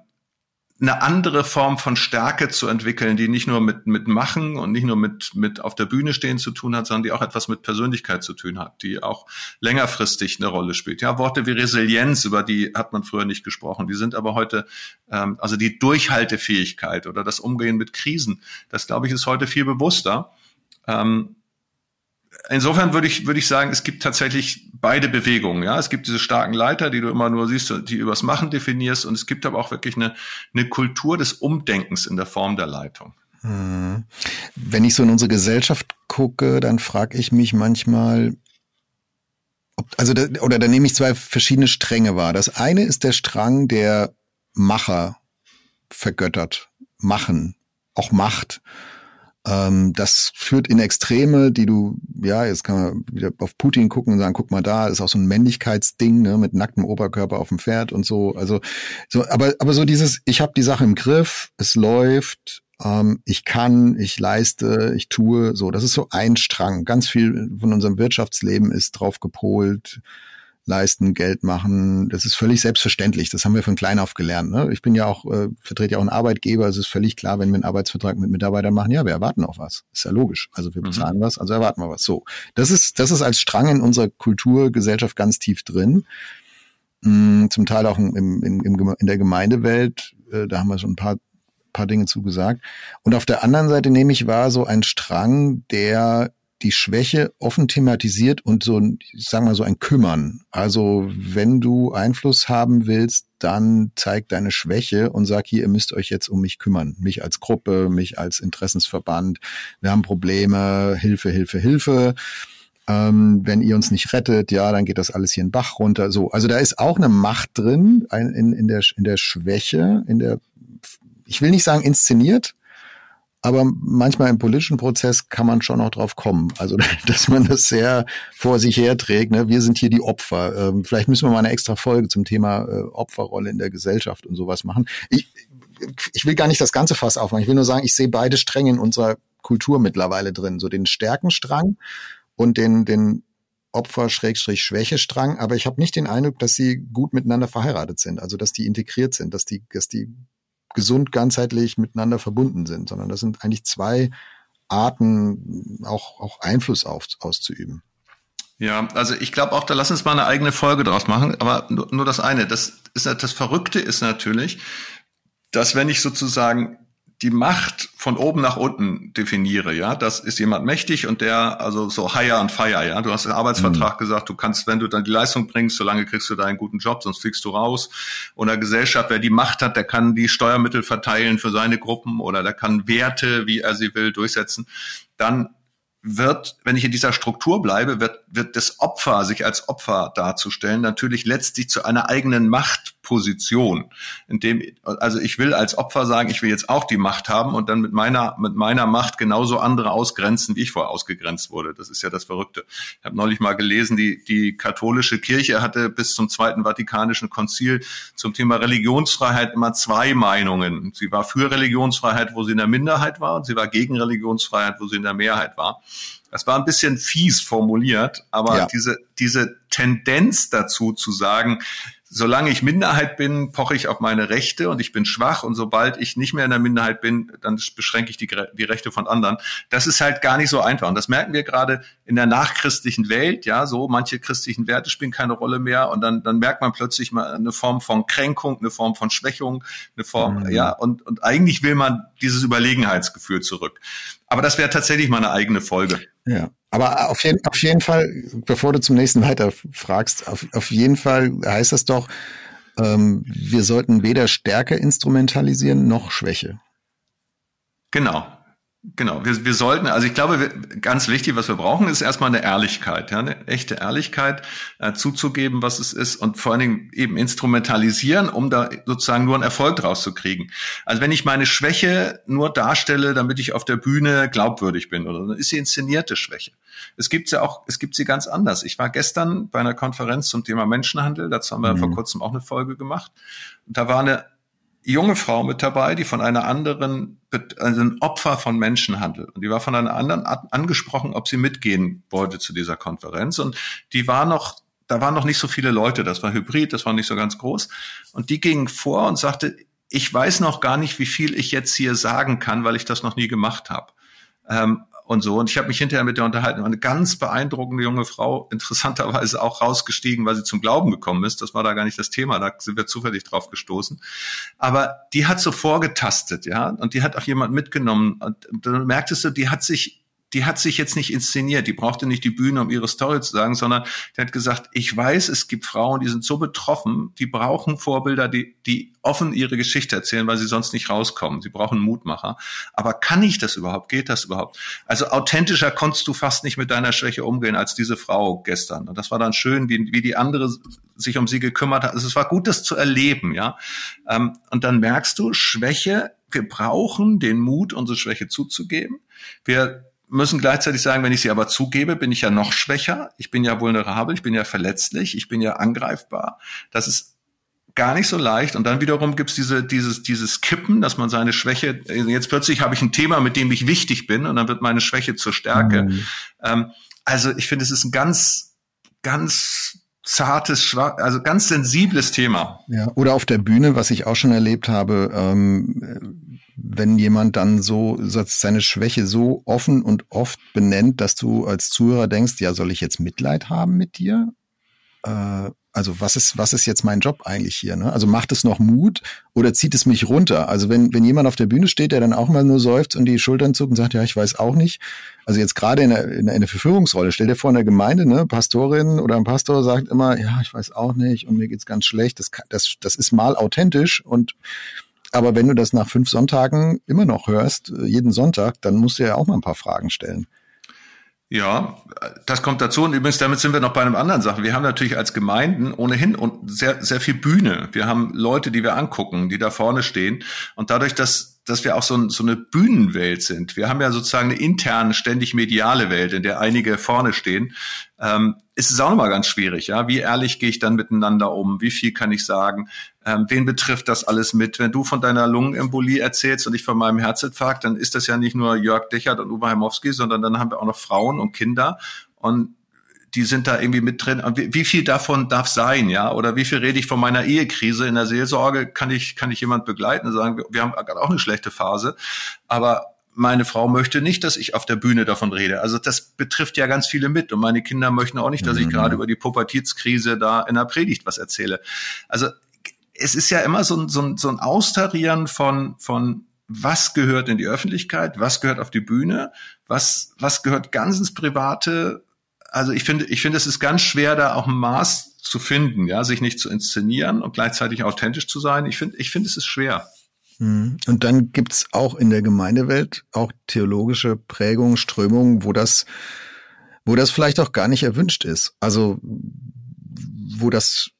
eine andere Form von Stärke zu entwickeln, die nicht nur mit, mit Machen und nicht nur mit, mit auf der Bühne stehen zu tun hat, sondern die auch etwas mit Persönlichkeit zu tun hat, die auch längerfristig eine Rolle spielt. Ja, Worte wie Resilienz, über die hat man früher nicht gesprochen, die sind aber heute, ähm, also die Durchhaltefähigkeit oder das Umgehen mit Krisen, das glaube ich ist heute viel bewusster. Ähm, insofern würde ich, würde ich sagen, es gibt tatsächlich beide Bewegungen. Ja, es gibt diese starken Leiter, die du immer nur siehst, die übers Machen definierst, und es gibt aber auch wirklich eine, eine Kultur des Umdenkens in der Form der Leitung. Hm. Wenn ich so in unsere Gesellschaft gucke, dann frage ich mich manchmal, ob, also da, oder da nehme ich zwei verschiedene Stränge wahr. Das eine ist der Strang der Macher vergöttert, machen, auch Macht. Ähm, das führt in Extreme, die du, ja, jetzt kann man wieder auf Putin gucken und sagen, guck mal da, ist auch so ein Männlichkeitsding, ne, mit nacktem Oberkörper auf dem Pferd und so. Also, so, aber, aber so dieses, ich habe die Sache im Griff, es läuft, ähm, ich kann, ich leiste, ich tue, so, das ist so ein Strang. Ganz viel von unserem Wirtschaftsleben ist drauf gepolt leisten, Geld machen. Das ist völlig selbstverständlich. Das haben wir von klein auf gelernt. Ne? Ich bin ja auch, äh, vertrete ja auch einen Arbeitgeber. Es ist völlig klar, wenn wir einen Arbeitsvertrag mit Mitarbeitern machen, ja, wir erwarten auch was. Ist ja logisch. Also wir mhm. bezahlen mhm. was, also erwarten wir was. So. Das ist, das ist als Strang in unserer Kulturgesellschaft ganz tief drin. Mhm, zum Teil auch im, im, im, in der Gemeindewelt. Äh, da haben wir schon ein paar paar Dinge zugesagt. Und auf der anderen Seite nehme ich wahr so ein Strang, der die Schwäche offen thematisiert und so, ich sag mal so ein Kümmern. Also wenn du Einfluss haben willst, dann zeig deine Schwäche und sag hier, ihr müsst euch jetzt um mich kümmern. Mich als Gruppe, mich als Interessensverband. Wir haben Probleme, Hilfe, Hilfe, Hilfe. Ähm, wenn ihr uns nicht rettet, ja, dann geht das alles hier in den Bach runter. So, also da ist auch eine Macht drin in, in, der, in der Schwäche, in der, ich will nicht sagen inszeniert, aber manchmal im politischen Prozess kann man schon noch drauf kommen. Also, <laughs> dass man das sehr vor sich herträgt. Ne? Wir sind hier die Opfer. Ähm, vielleicht müssen wir mal eine extra Folge zum Thema äh, Opferrolle in der Gesellschaft und sowas machen. Ich, ich will gar nicht das ganze Fass aufmachen. Ich will nur sagen, ich sehe beide Stränge in unserer Kultur mittlerweile drin. So den Stärkenstrang und den, den Opfer-Schwächestrang. Aber ich habe nicht den Eindruck, dass sie gut miteinander verheiratet sind. Also, dass die integriert sind, dass die, dass die gesund ganzheitlich miteinander verbunden sind, sondern das sind eigentlich zwei Arten, auch, auch Einfluss auf, auszuüben. Ja, also ich glaube auch, da lass uns mal eine eigene Folge draus machen, aber nur, nur das eine, das ist das Verrückte ist natürlich, dass wenn ich sozusagen die Macht von oben nach unten definiere, ja, das ist jemand mächtig und der, also so hire and fire, ja, du hast im Arbeitsvertrag mhm. gesagt, du kannst, wenn du dann die Leistung bringst, solange kriegst du deinen guten Job, sonst fliegst du raus. Oder Gesellschaft, wer die Macht hat, der kann die Steuermittel verteilen für seine Gruppen oder der kann Werte, wie er sie will, durchsetzen. Dann wird, wenn ich in dieser Struktur bleibe, wird, wird das Opfer, sich als Opfer darzustellen, natürlich letztlich zu einer eigenen Machtposition. In dem, also ich will als Opfer sagen, ich will jetzt auch die Macht haben und dann mit meiner, mit meiner Macht genauso andere ausgrenzen, wie ich vorher ausgegrenzt wurde. Das ist ja das Verrückte. Ich habe neulich mal gelesen, die, die katholische Kirche hatte bis zum Zweiten Vatikanischen Konzil zum Thema Religionsfreiheit immer zwei Meinungen. Sie war für Religionsfreiheit, wo sie in der Minderheit war, und sie war gegen Religionsfreiheit, wo sie in der Mehrheit war. Das war ein bisschen fies formuliert, aber ja. diese, diese Tendenz dazu zu sagen, solange ich Minderheit bin, poche ich auf meine Rechte und ich bin schwach und sobald ich nicht mehr in der Minderheit bin, dann beschränke ich die, die Rechte von anderen. Das ist halt gar nicht so einfach und das merken wir gerade in der nachchristlichen Welt, ja, so manche christlichen Werte spielen keine Rolle mehr und dann, dann merkt man plötzlich mal eine Form von Kränkung, eine Form von Schwächung, eine Form, mhm. ja, und, und eigentlich will man dieses Überlegenheitsgefühl zurück. Aber das wäre tatsächlich mal eine eigene Folge. Ja. Aber auf jeden, auf jeden Fall, bevor du zum nächsten weiter fragst, auf, auf jeden Fall heißt das doch, ähm, wir sollten weder Stärke instrumentalisieren noch Schwäche. Genau. Genau, wir, wir sollten, also ich glaube, wir, ganz wichtig, was wir brauchen, ist erstmal eine Ehrlichkeit, ja, eine echte Ehrlichkeit äh, zuzugeben, was es ist und vor allen Dingen eben instrumentalisieren, um da sozusagen nur einen Erfolg draus zu kriegen. Also wenn ich meine Schwäche nur darstelle, damit ich auf der Bühne glaubwürdig bin, oder dann ist sie inszenierte Schwäche. Es gibt sie auch, es gibt sie ganz anders. Ich war gestern bei einer Konferenz zum Thema Menschenhandel, dazu haben wir mhm. vor kurzem auch eine Folge gemacht. Und da war eine junge Frau mit dabei, die von einer anderen, also ein Opfer von Menschenhandel. Und die war von einer anderen angesprochen, ob sie mitgehen wollte zu dieser Konferenz. Und die war noch, da waren noch nicht so viele Leute. Das war hybrid, das war nicht so ganz groß. Und die ging vor und sagte, ich weiß noch gar nicht, wie viel ich jetzt hier sagen kann, weil ich das noch nie gemacht habe. Ähm, und so. Und ich habe mich hinterher mit der unterhalten. Eine ganz beeindruckende junge Frau, interessanterweise auch rausgestiegen, weil sie zum Glauben gekommen ist. Das war da gar nicht das Thema, da sind wir zufällig drauf gestoßen. Aber die hat so vorgetastet, ja, und die hat auch jemand mitgenommen. Und dann merktest du, die hat sich die hat sich jetzt nicht inszeniert, die brauchte nicht die Bühne, um ihre Story zu sagen, sondern die hat gesagt, ich weiß, es gibt Frauen, die sind so betroffen, die brauchen Vorbilder, die, die offen ihre Geschichte erzählen, weil sie sonst nicht rauskommen. Sie brauchen Mutmacher. Aber kann ich das überhaupt? Geht das überhaupt? Also authentischer konntest du fast nicht mit deiner Schwäche umgehen als diese Frau gestern. Und das war dann schön, wie, wie die andere sich um sie gekümmert hat. Also es war gut, das zu erleben, ja. Ähm, und dann merkst du, Schwäche, wir brauchen den Mut, unsere Schwäche zuzugeben. Wir müssen gleichzeitig sagen, wenn ich sie aber zugebe, bin ich ja noch schwächer. Ich bin ja vulnerabel, ich bin ja verletzlich, ich bin ja angreifbar. Das ist gar nicht so leicht. Und dann wiederum gibt's diese, dieses, dieses Kippen, dass man seine Schwäche, jetzt plötzlich habe ich ein Thema, mit dem ich wichtig bin und dann wird meine Schwäche zur Stärke. Mhm. Ähm, also ich finde, es ist ein ganz, ganz zartes, also ganz sensibles Thema. Ja, oder auf der Bühne, was ich auch schon erlebt habe, ähm, wenn jemand dann so seine Schwäche so offen und oft benennt, dass du als Zuhörer denkst, ja, soll ich jetzt Mitleid haben mit dir? Äh, also was ist, was ist jetzt mein Job eigentlich hier? Ne? Also macht es noch Mut oder zieht es mich runter? Also wenn, wenn jemand auf der Bühne steht, der dann auch mal nur seufzt und die Schultern zuckt und sagt, ja, ich weiß auch nicht. Also jetzt gerade in der, in der Verführungsrolle, stell dir vor, in der Gemeinde, ne, Pastorin oder ein Pastor sagt immer, ja, ich weiß auch nicht und mir geht's ganz schlecht. Das, das, das ist mal authentisch und aber wenn du das nach fünf Sonntagen immer noch hörst, äh, jeden Sonntag, dann musst du ja auch mal ein paar Fragen stellen. Ja, das kommt dazu. Und übrigens, damit sind wir noch bei einem anderen Sachen. Wir haben natürlich als Gemeinden ohnehin sehr, sehr viel Bühne. Wir haben Leute, die wir angucken, die da vorne stehen. Und dadurch, dass, dass wir auch so, so eine Bühnenwelt sind. Wir haben ja sozusagen eine interne, ständig mediale Welt, in der einige vorne stehen. Ähm, ist es auch nochmal ganz schwierig, ja. Wie ehrlich gehe ich dann miteinander um? Wie viel kann ich sagen? Ähm, wen betrifft das alles mit? Wenn du von deiner Lungenembolie erzählst und ich von meinem Herzinfarkt, dann ist das ja nicht nur Jörg Dechert und Uwe Heimowski, sondern dann haben wir auch noch Frauen und Kinder und die sind da irgendwie mit drin. Wie, viel davon darf sein, ja? Oder wie viel rede ich von meiner Ehekrise in der Seelsorge? Kann ich, kann ich jemand begleiten und sagen, wir, wir haben gerade auch eine schlechte Phase, aber meine Frau möchte nicht, dass ich auf der Bühne davon rede. Also das betrifft ja ganz viele mit. Und meine Kinder möchten auch nicht, dass ich mhm. gerade über die Pubertätskrise da in der Predigt was erzähle. Also es ist ja immer so ein, so ein, so ein Austarieren von, von was gehört in die Öffentlichkeit, was gehört auf die Bühne, was, was gehört ganz ins Private. Also ich finde, ich finde, es ist ganz schwer, da auch ein Maß zu finden, ja, sich nicht zu inszenieren und gleichzeitig authentisch zu sein. Ich finde, ich finde, es ist schwer. Mhm. Und dann gibt's auch in der Gemeindewelt auch theologische Prägungen, Strömungen, wo das, wo das vielleicht auch gar nicht erwünscht ist. Also wo das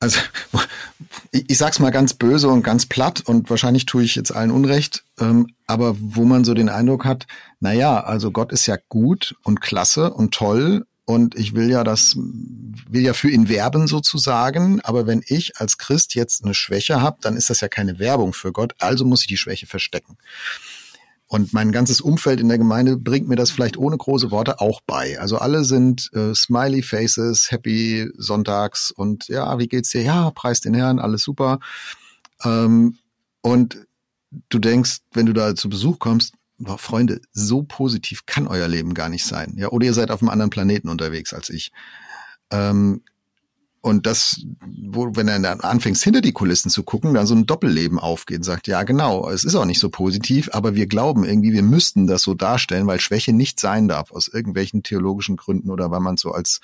also ich, ich sag's mal ganz böse und ganz platt und wahrscheinlich tue ich jetzt allen Unrecht, ähm, aber wo man so den Eindruck hat, na ja, also Gott ist ja gut und klasse und toll und ich will ja das, will ja für ihn werben sozusagen, aber wenn ich als Christ jetzt eine Schwäche habe, dann ist das ja keine Werbung für Gott, also muss ich die Schwäche verstecken. Und mein ganzes Umfeld in der Gemeinde bringt mir das vielleicht ohne große Worte auch bei. Also alle sind äh, Smiley Faces, Happy Sonntags und ja, wie geht's dir? Ja, preis den Herrn, alles super. Ähm, und du denkst, wenn du da zu Besuch kommst, boah, Freunde, so positiv kann euer Leben gar nicht sein. Ja, oder ihr seid auf einem anderen Planeten unterwegs als ich. Ähm, und das, wo, wenn er dann anfängst, hinter die Kulissen zu gucken, dann so ein Doppelleben aufgeht und sagt, ja genau, es ist auch nicht so positiv, aber wir glauben irgendwie, wir müssten das so darstellen, weil Schwäche nicht sein darf, aus irgendwelchen theologischen Gründen oder weil man so als,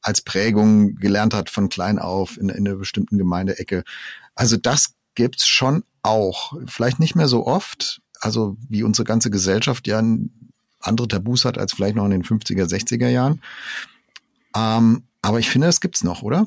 als Prägung gelernt hat von klein auf in, in einer bestimmten Gemeindeecke. Also das gibt's schon auch. Vielleicht nicht mehr so oft, also wie unsere ganze Gesellschaft ja andere Tabus hat als vielleicht noch in den 50er, 60er Jahren. Ähm, aber ich finde, das gibt's noch, oder?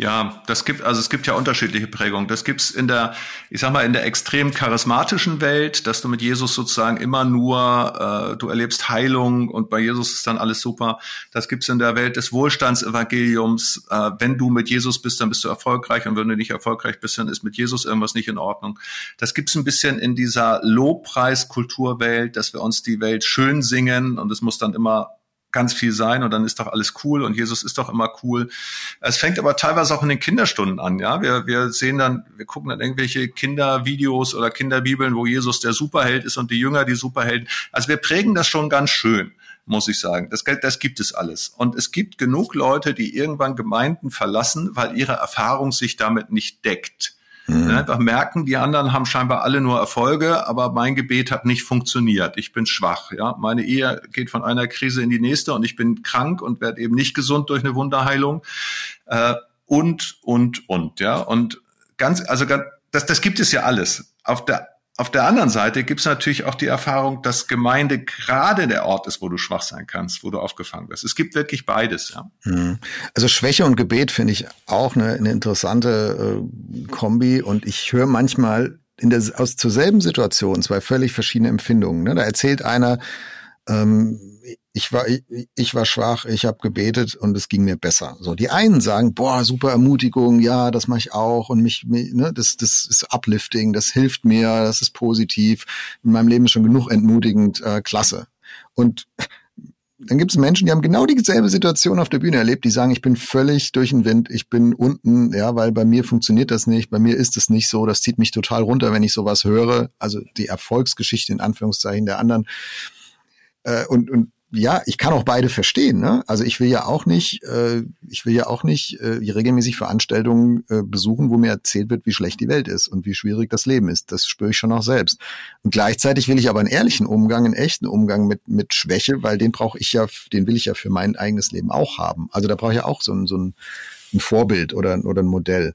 Ja, das gibt, also es gibt ja unterschiedliche Prägungen. Das gibt's in der, ich sag mal, in der extrem charismatischen Welt, dass du mit Jesus sozusagen immer nur, äh, du erlebst Heilung und bei Jesus ist dann alles super. Das gibt's in der Welt des Wohlstandsevangeliums. Äh, wenn du mit Jesus bist, dann bist du erfolgreich und wenn du nicht erfolgreich bist, dann ist mit Jesus irgendwas nicht in Ordnung. Das gibt's ein bisschen in dieser Lobpreiskulturwelt, dass wir uns die Welt schön singen und es muss dann immer ganz viel sein und dann ist doch alles cool und Jesus ist doch immer cool. Es fängt aber teilweise auch in den Kinderstunden an, ja. Wir, wir sehen dann, wir gucken dann irgendwelche Kindervideos oder Kinderbibeln, wo Jesus der Superheld ist und die Jünger die Superhelden. Also wir prägen das schon ganz schön muss ich sagen. Das, das gibt es alles. Und es gibt genug Leute, die irgendwann Gemeinden verlassen, weil ihre Erfahrung sich damit nicht deckt. Mhm. Einfach merken, die anderen haben scheinbar alle nur Erfolge, aber mein Gebet hat nicht funktioniert. Ich bin schwach. Ja, meine Ehe geht von einer Krise in die nächste und ich bin krank und werde eben nicht gesund durch eine Wunderheilung. Äh, und und und ja und ganz also das das gibt es ja alles. Auf der auf der anderen Seite gibt es natürlich auch die Erfahrung, dass Gemeinde gerade der Ort ist, wo du schwach sein kannst, wo du aufgefangen wirst. Es gibt wirklich beides. Ja. Mhm. Also Schwäche und Gebet finde ich auch eine, eine interessante äh, Kombi. Und ich höre manchmal in der, aus zur selben Situation zwei völlig verschiedene Empfindungen. Ne? Da erzählt einer, ähm, ich war, ich, ich war schwach, ich habe gebetet und es ging mir besser. So, die einen sagen, boah, super Ermutigung, ja, das mache ich auch und mich, ne, das, das ist uplifting, das hilft mir, das ist positiv. In meinem Leben ist schon genug entmutigend, äh, klasse. Und dann gibt es Menschen, die haben genau dieselbe Situation auf der Bühne erlebt, die sagen, ich bin völlig durch den Wind, ich bin unten, ja, weil bei mir funktioniert das nicht, bei mir ist es nicht so, das zieht mich total runter, wenn ich sowas höre. Also die Erfolgsgeschichte in Anführungszeichen der anderen. Äh, und, und ja, ich kann auch beide verstehen. Ne? Also ich will ja auch nicht, äh, ich will ja auch nicht äh, regelmäßig Veranstaltungen äh, besuchen, wo mir erzählt wird, wie schlecht die Welt ist und wie schwierig das Leben ist. Das spüre ich schon auch selbst. Und gleichzeitig will ich aber einen ehrlichen Umgang, einen echten Umgang mit mit Schwäche, weil den brauche ich ja, den will ich ja für mein eigenes Leben auch haben. Also da brauche ich ja auch so ein, so ein, ein Vorbild oder oder ein Modell.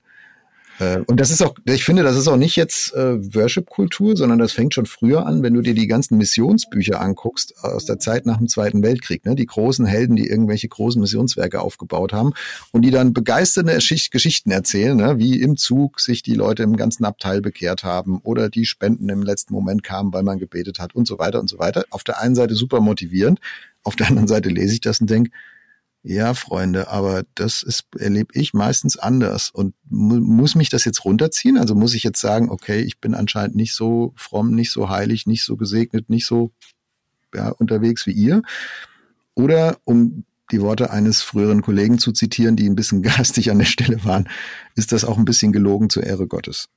Äh, und das ist auch, ich finde, das ist auch nicht jetzt äh, Worship-Kultur, sondern das fängt schon früher an, wenn du dir die ganzen Missionsbücher anguckst aus der Zeit nach dem Zweiten Weltkrieg, ne? die großen Helden, die irgendwelche großen Missionswerke aufgebaut haben und die dann begeisternde Geschichten erzählen, ne? wie im Zug sich die Leute im ganzen Abteil bekehrt haben oder die Spenden im letzten Moment kamen, weil man gebetet hat und so weiter und so weiter. Auf der einen Seite super motivierend, auf der anderen Seite lese ich das und denke, ja, Freunde, aber das ist, erlebe ich meistens anders. Und mu muss mich das jetzt runterziehen? Also muss ich jetzt sagen, okay, ich bin anscheinend nicht so fromm, nicht so heilig, nicht so gesegnet, nicht so ja, unterwegs wie ihr? Oder um die Worte eines früheren Kollegen zu zitieren, die ein bisschen <laughs> garstig an der Stelle waren, ist das auch ein bisschen gelogen zur Ehre Gottes.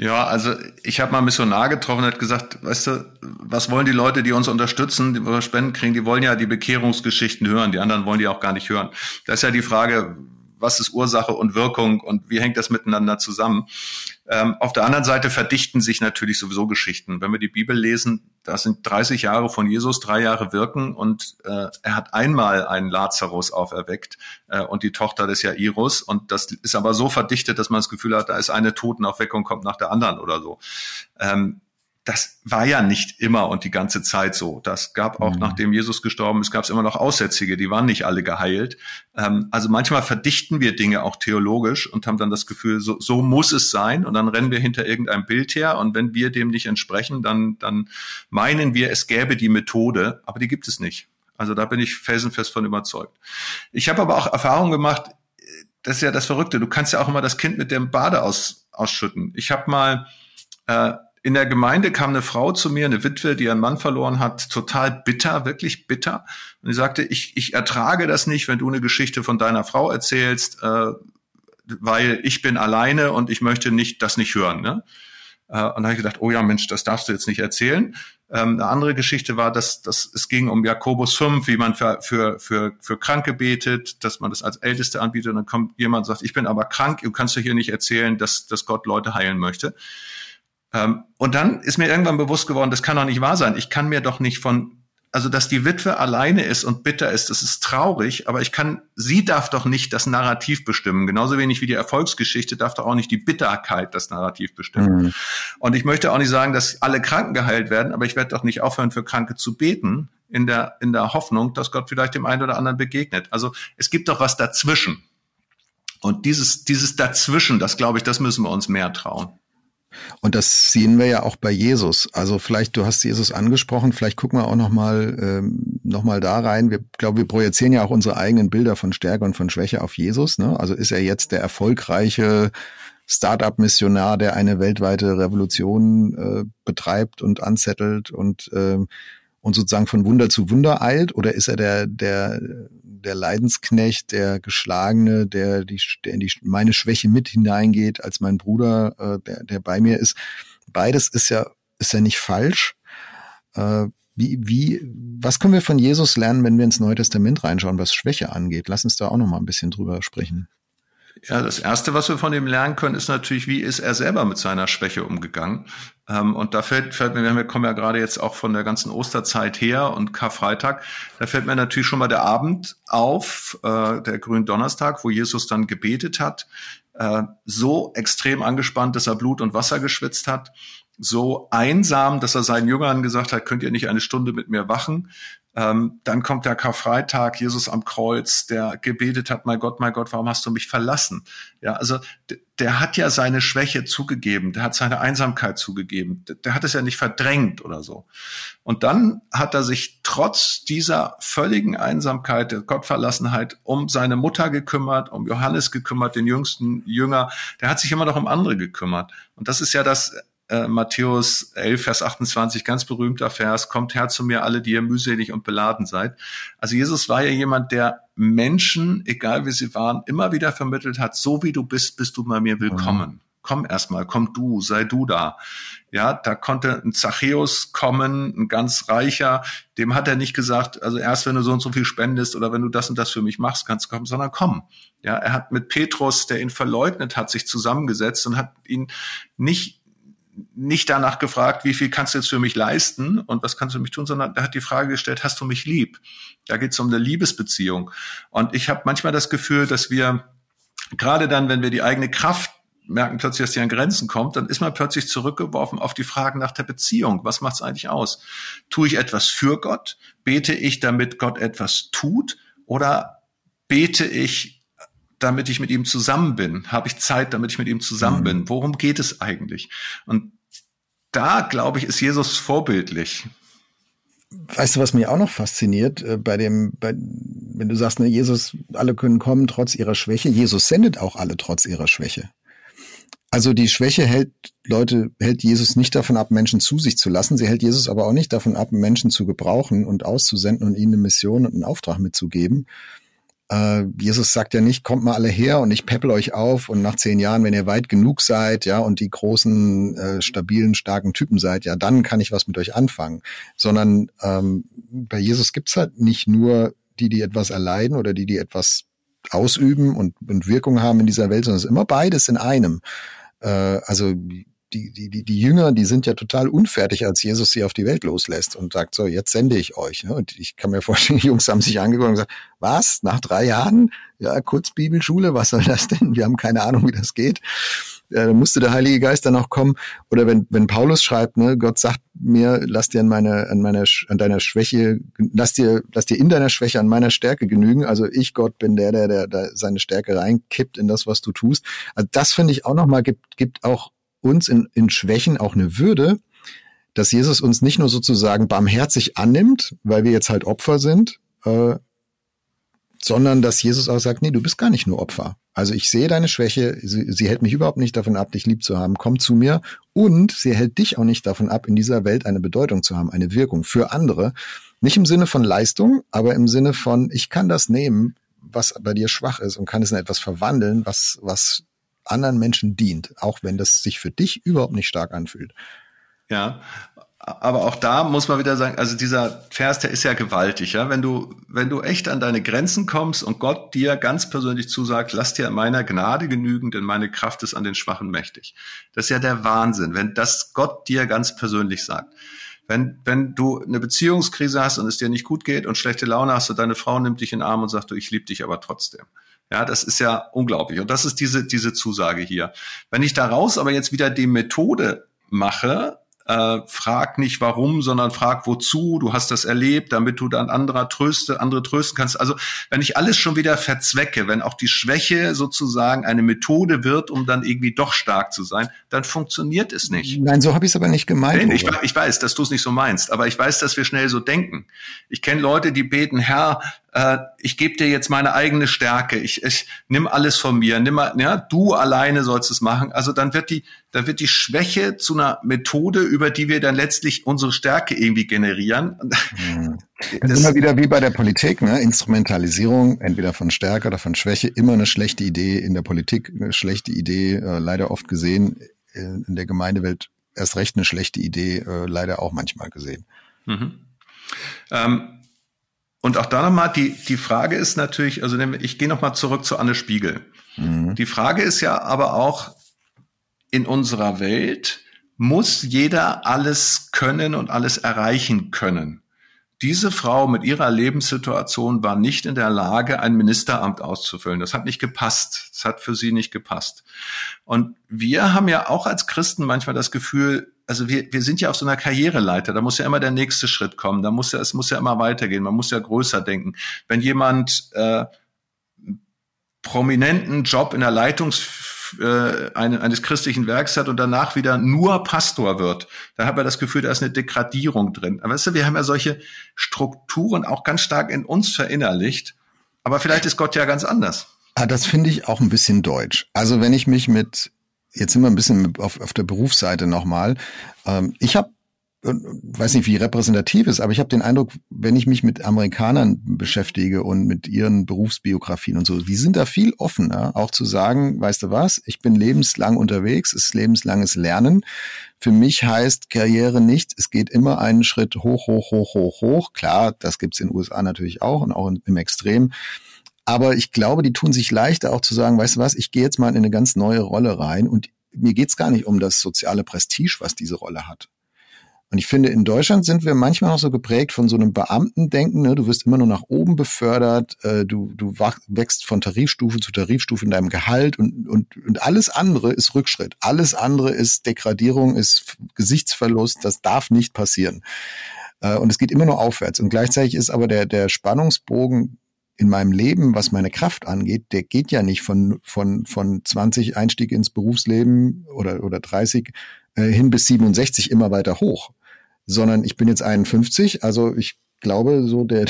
Ja, also ich habe mal ein Missionar getroffen und hat gesagt, weißt du, was wollen die Leute, die uns unterstützen, die wir Spenden kriegen, die wollen ja die Bekehrungsgeschichten hören, die anderen wollen die auch gar nicht hören. Da ist ja die Frage, was ist Ursache und Wirkung und wie hängt das miteinander zusammen. Ähm, auf der anderen Seite verdichten sich natürlich sowieso Geschichten. Wenn wir die Bibel lesen, da sind 30 Jahre von Jesus, drei Jahre wirken und äh, er hat einmal einen Lazarus auferweckt äh, und die Tochter des Jairus und das ist aber so verdichtet, dass man das Gefühl hat, da ist eine Totenaufweckung kommt nach der anderen oder so. Ähm, das war ja nicht immer und die ganze Zeit so. Das gab auch, mhm. nachdem Jesus gestorben ist, gab es immer noch Aussätzige, die waren nicht alle geheilt. Ähm, also manchmal verdichten wir Dinge auch theologisch und haben dann das Gefühl, so, so muss es sein und dann rennen wir hinter irgendeinem Bild her und wenn wir dem nicht entsprechen, dann, dann meinen wir, es gäbe die Methode, aber die gibt es nicht. Also da bin ich felsenfest von überzeugt. Ich habe aber auch Erfahrung gemacht, das ist ja das Verrückte, du kannst ja auch immer das Kind mit dem Bade aus, ausschütten. Ich habe mal äh, in der Gemeinde kam eine Frau zu mir, eine Witwe, die ihren Mann verloren hat, total bitter, wirklich bitter. Und sie sagte, ich, ich ertrage das nicht, wenn du eine Geschichte von deiner Frau erzählst, äh, weil ich bin alleine und ich möchte nicht das nicht hören. Ne? Äh, und da habe ich gedacht, oh ja, Mensch, das darfst du jetzt nicht erzählen. Ähm, eine andere Geschichte war, dass, dass es ging um Jakobus 5, wie man für, für, für, für Kranke betet, dass man das als Älteste anbietet. Und dann kommt jemand und sagt, ich bin aber krank, du kannst du hier nicht erzählen, dass, dass Gott Leute heilen möchte. Ähm, und dann ist mir irgendwann bewusst geworden, das kann doch nicht wahr sein. Ich kann mir doch nicht von, also dass die Witwe alleine ist und bitter ist, das ist traurig, aber ich kann, sie darf doch nicht das Narrativ bestimmen. Genauso wenig wie die Erfolgsgeschichte darf doch auch nicht die Bitterkeit das Narrativ bestimmen. Mhm. Und ich möchte auch nicht sagen, dass alle Kranken geheilt werden, aber ich werde doch nicht aufhören, für Kranke zu beten, in der, in der Hoffnung, dass Gott vielleicht dem einen oder anderen begegnet. Also es gibt doch was dazwischen. Und dieses, dieses dazwischen, das glaube ich, das müssen wir uns mehr trauen. Und das sehen wir ja auch bei Jesus. Also vielleicht, du hast Jesus angesprochen, vielleicht gucken wir auch nochmal ähm, noch da rein. Wir glaube, wir projizieren ja auch unsere eigenen Bilder von Stärke und von Schwäche auf Jesus. Ne? Also ist er jetzt der erfolgreiche Startup-Missionar, der eine weltweite Revolution äh, betreibt und anzettelt und äh, und sozusagen von Wunder zu Wunder eilt? Oder ist er der, der, der Leidensknecht, der Geschlagene, der, die, der in die, meine Schwäche mit hineingeht, als mein Bruder, äh, der, der bei mir ist? Beides ist ja, ist ja nicht falsch. Äh, wie, wie, was können wir von Jesus lernen, wenn wir ins Neue Testament reinschauen, was Schwäche angeht? Lass uns da auch noch mal ein bisschen drüber sprechen. Ja, das erste, was wir von ihm lernen können, ist natürlich, wie ist er selber mit seiner Schwäche umgegangen? Ähm, und da fällt, fällt mir, wir kommen ja gerade jetzt auch von der ganzen Osterzeit her und Karfreitag, da fällt mir natürlich schon mal der Abend auf, äh, der Gründonnerstag, wo Jesus dann gebetet hat, äh, so extrem angespannt, dass er Blut und Wasser geschwitzt hat, so einsam, dass er seinen Jüngern gesagt hat, könnt ihr nicht eine Stunde mit mir wachen? Ähm, dann kommt der Karfreitag, Jesus am Kreuz, der gebetet hat, mein Gott, mein Gott, warum hast du mich verlassen? Ja, also der hat ja seine Schwäche zugegeben, der hat seine Einsamkeit zugegeben, der, der hat es ja nicht verdrängt oder so. Und dann hat er sich trotz dieser völligen Einsamkeit, der Gottverlassenheit um seine Mutter gekümmert, um Johannes gekümmert, den jüngsten Jünger, der hat sich immer noch um andere gekümmert. Und das ist ja das äh, Matthäus 11, Vers 28, ganz berühmter Vers, kommt her zu mir alle, die ihr mühselig und beladen seid. Also Jesus war ja jemand, der Menschen, egal wie sie waren, immer wieder vermittelt hat, so wie du bist, bist du bei mir willkommen. Mhm. Komm erstmal, komm du, sei du da. Ja, da konnte ein Zachäus kommen, ein ganz reicher, dem hat er nicht gesagt, also erst wenn du so und so viel spendest oder wenn du das und das für mich machst, kannst du kommen, sondern komm. Ja, er hat mit Petrus, der ihn verleugnet hat, sich zusammengesetzt und hat ihn nicht nicht danach gefragt, wie viel kannst du jetzt für mich leisten und was kannst du für mich tun, sondern er hat die Frage gestellt, hast du mich lieb? Da geht es um eine Liebesbeziehung. Und ich habe manchmal das Gefühl, dass wir gerade dann, wenn wir die eigene Kraft merken plötzlich, dass die an Grenzen kommt, dann ist man plötzlich zurückgeworfen auf die Fragen nach der Beziehung. Was macht es eigentlich aus? Tue ich etwas für Gott? Bete ich, damit Gott etwas tut? Oder bete ich damit ich mit ihm zusammen bin? Habe ich Zeit, damit ich mit ihm zusammen mhm. bin? Worum geht es eigentlich? Und da, glaube ich, ist Jesus vorbildlich. Weißt du, was mich auch noch fasziniert, äh, bei dem, bei, wenn du sagst, ne, Jesus, alle können kommen trotz ihrer Schwäche. Jesus sendet auch alle trotz ihrer Schwäche. Also die Schwäche hält Leute, hält Jesus nicht davon ab, Menschen zu sich zu lassen. Sie hält Jesus aber auch nicht davon ab, Menschen zu gebrauchen und auszusenden und ihnen eine Mission und einen Auftrag mitzugeben, äh, Jesus sagt ja nicht, kommt mal alle her und ich peppel euch auf und nach zehn Jahren, wenn ihr weit genug seid, ja, und die großen, äh, stabilen, starken Typen seid, ja, dann kann ich was mit euch anfangen. Sondern ähm, bei Jesus gibt's halt nicht nur die, die etwas erleiden oder die, die etwas ausüben und, und Wirkung haben in dieser Welt, sondern es ist immer beides in einem. Äh, also die, die, die, die Jünger, die sind ja total unfertig, als Jesus sie auf die Welt loslässt und sagt, so, jetzt sende ich euch. Ne? Und ich kann mir <laughs> vorstellen, die Jungs haben sich angeguckt und gesagt, was, nach drei Jahren? Ja, kurz Bibelschule, was soll das denn? Wir haben keine Ahnung, wie das geht. Ja, dann musste der Heilige Geist dann auch kommen. Oder wenn, wenn Paulus schreibt, ne, Gott sagt mir, lass dir an meine, an meiner, an deiner Schwäche, lass dir, lass dir in deiner Schwäche an meiner Stärke genügen. Also ich, Gott, bin der, der, der, der seine Stärke reinkippt in das, was du tust. Also das finde ich auch nochmal, gibt, gibt auch uns in, in Schwächen auch eine Würde, dass Jesus uns nicht nur sozusagen barmherzig annimmt, weil wir jetzt halt Opfer sind, äh, sondern dass Jesus auch sagt, nee, du bist gar nicht nur Opfer. Also ich sehe deine Schwäche, sie, sie hält mich überhaupt nicht davon ab, dich lieb zu haben, komm zu mir und sie hält dich auch nicht davon ab, in dieser Welt eine Bedeutung zu haben, eine Wirkung für andere. Nicht im Sinne von Leistung, aber im Sinne von, ich kann das nehmen, was bei dir schwach ist und kann es in etwas verwandeln, was, was anderen Menschen dient, auch wenn das sich für dich überhaupt nicht stark anfühlt. Ja, aber auch da muss man wieder sagen, also dieser Vers, der ist ja gewaltig, ja. Wenn du, wenn du echt an deine Grenzen kommst und Gott dir ganz persönlich zusagt, lass dir meiner Gnade genügen, denn meine Kraft ist an den Schwachen mächtig. Das ist ja der Wahnsinn, wenn das Gott dir ganz persönlich sagt. Wenn, wenn du eine Beziehungskrise hast und es dir nicht gut geht und schlechte Laune hast und deine Frau nimmt dich in den Arm und sagt, du, ich liebe dich aber trotzdem. Ja, das ist ja unglaublich. Und das ist diese, diese Zusage hier. Wenn ich daraus aber jetzt wieder die Methode mache, äh, frag nicht warum, sondern frag wozu. Du hast das erlebt, damit du dann anderer tröste, andere trösten kannst. Also wenn ich alles schon wieder verzwecke, wenn auch die Schwäche sozusagen eine Methode wird, um dann irgendwie doch stark zu sein, dann funktioniert es nicht. Nein, so habe ich es aber nicht gemeint. Nein, ich, ich, weiß, dass du es nicht so meinst, aber ich weiß, dass wir schnell so denken. Ich kenne Leute, die beten, Herr, äh, ich gebe dir jetzt meine eigene Stärke, ich, ich nimm alles von mir, nimm mal, ja, du alleine sollst es machen. Also dann wird die, dann wird die Schwäche zu einer Methode, über die wir dann letztlich unsere Stärke irgendwie generieren. Mhm. Das ist immer wieder wie bei der Politik, ne? Instrumentalisierung, entweder von Stärke oder von Schwäche, immer eine schlechte Idee in der Politik, eine schlechte Idee, äh, leider oft gesehen, äh, in der Gemeindewelt erst recht eine schlechte Idee, äh, leider auch manchmal gesehen. Mhm. Ähm, und auch da nochmal, die, die Frage ist natürlich, also ich gehe nochmal zurück zu Anne Spiegel. Mhm. Die Frage ist ja aber auch, in unserer Welt muss jeder alles können und alles erreichen können. Diese Frau mit ihrer Lebenssituation war nicht in der Lage, ein Ministeramt auszufüllen. Das hat nicht gepasst. Das hat für sie nicht gepasst. Und wir haben ja auch als Christen manchmal das Gefühl, also wir, wir sind ja auf so einer Karriereleiter, da muss ja immer der nächste Schritt kommen, da muss ja, es muss ja immer weitergehen, man muss ja größer denken. Wenn jemand äh, prominenten Job in der Leitungs äh, eines christlichen Werks hat und danach wieder nur Pastor wird, dann hat man das Gefühl, da ist eine Degradierung drin. Aber weißt du, wir haben ja solche Strukturen auch ganz stark in uns verinnerlicht. Aber vielleicht ist Gott ja ganz anders. Ah, das finde ich auch ein bisschen deutsch. Also wenn ich mich mit, jetzt sind wir ein bisschen auf, auf der Berufsseite nochmal. Ähm, ich habe weiß nicht, wie repräsentativ ist, aber ich habe den Eindruck, wenn ich mich mit Amerikanern beschäftige und mit ihren Berufsbiografien und so, die sind da viel offener, auch zu sagen, weißt du was, ich bin lebenslang unterwegs, es ist lebenslanges Lernen. Für mich heißt Karriere nicht, es geht immer einen Schritt hoch, hoch, hoch, hoch, hoch. Klar, das gibt's in den USA natürlich auch und auch im Extrem. Aber ich glaube, die tun sich leichter auch zu sagen, weißt du was, ich gehe jetzt mal in eine ganz neue Rolle rein und mir geht's gar nicht um das soziale Prestige, was diese Rolle hat und ich finde, in Deutschland sind wir manchmal noch so geprägt von so einem Beamtendenken. Ne? Du wirst immer nur nach oben befördert, äh, du, du wächst von Tarifstufe zu Tarifstufe in deinem Gehalt und, und, und alles andere ist Rückschritt. Alles andere ist Degradierung, ist Gesichtsverlust. Das darf nicht passieren. Äh, und es geht immer nur aufwärts. Und gleichzeitig ist aber der, der Spannungsbogen in meinem Leben, was meine Kraft angeht, der geht ja nicht von, von, von 20 Einstieg ins Berufsleben oder, oder 30 äh, hin bis 67 immer weiter hoch sondern ich bin jetzt 51, also ich glaube, so der,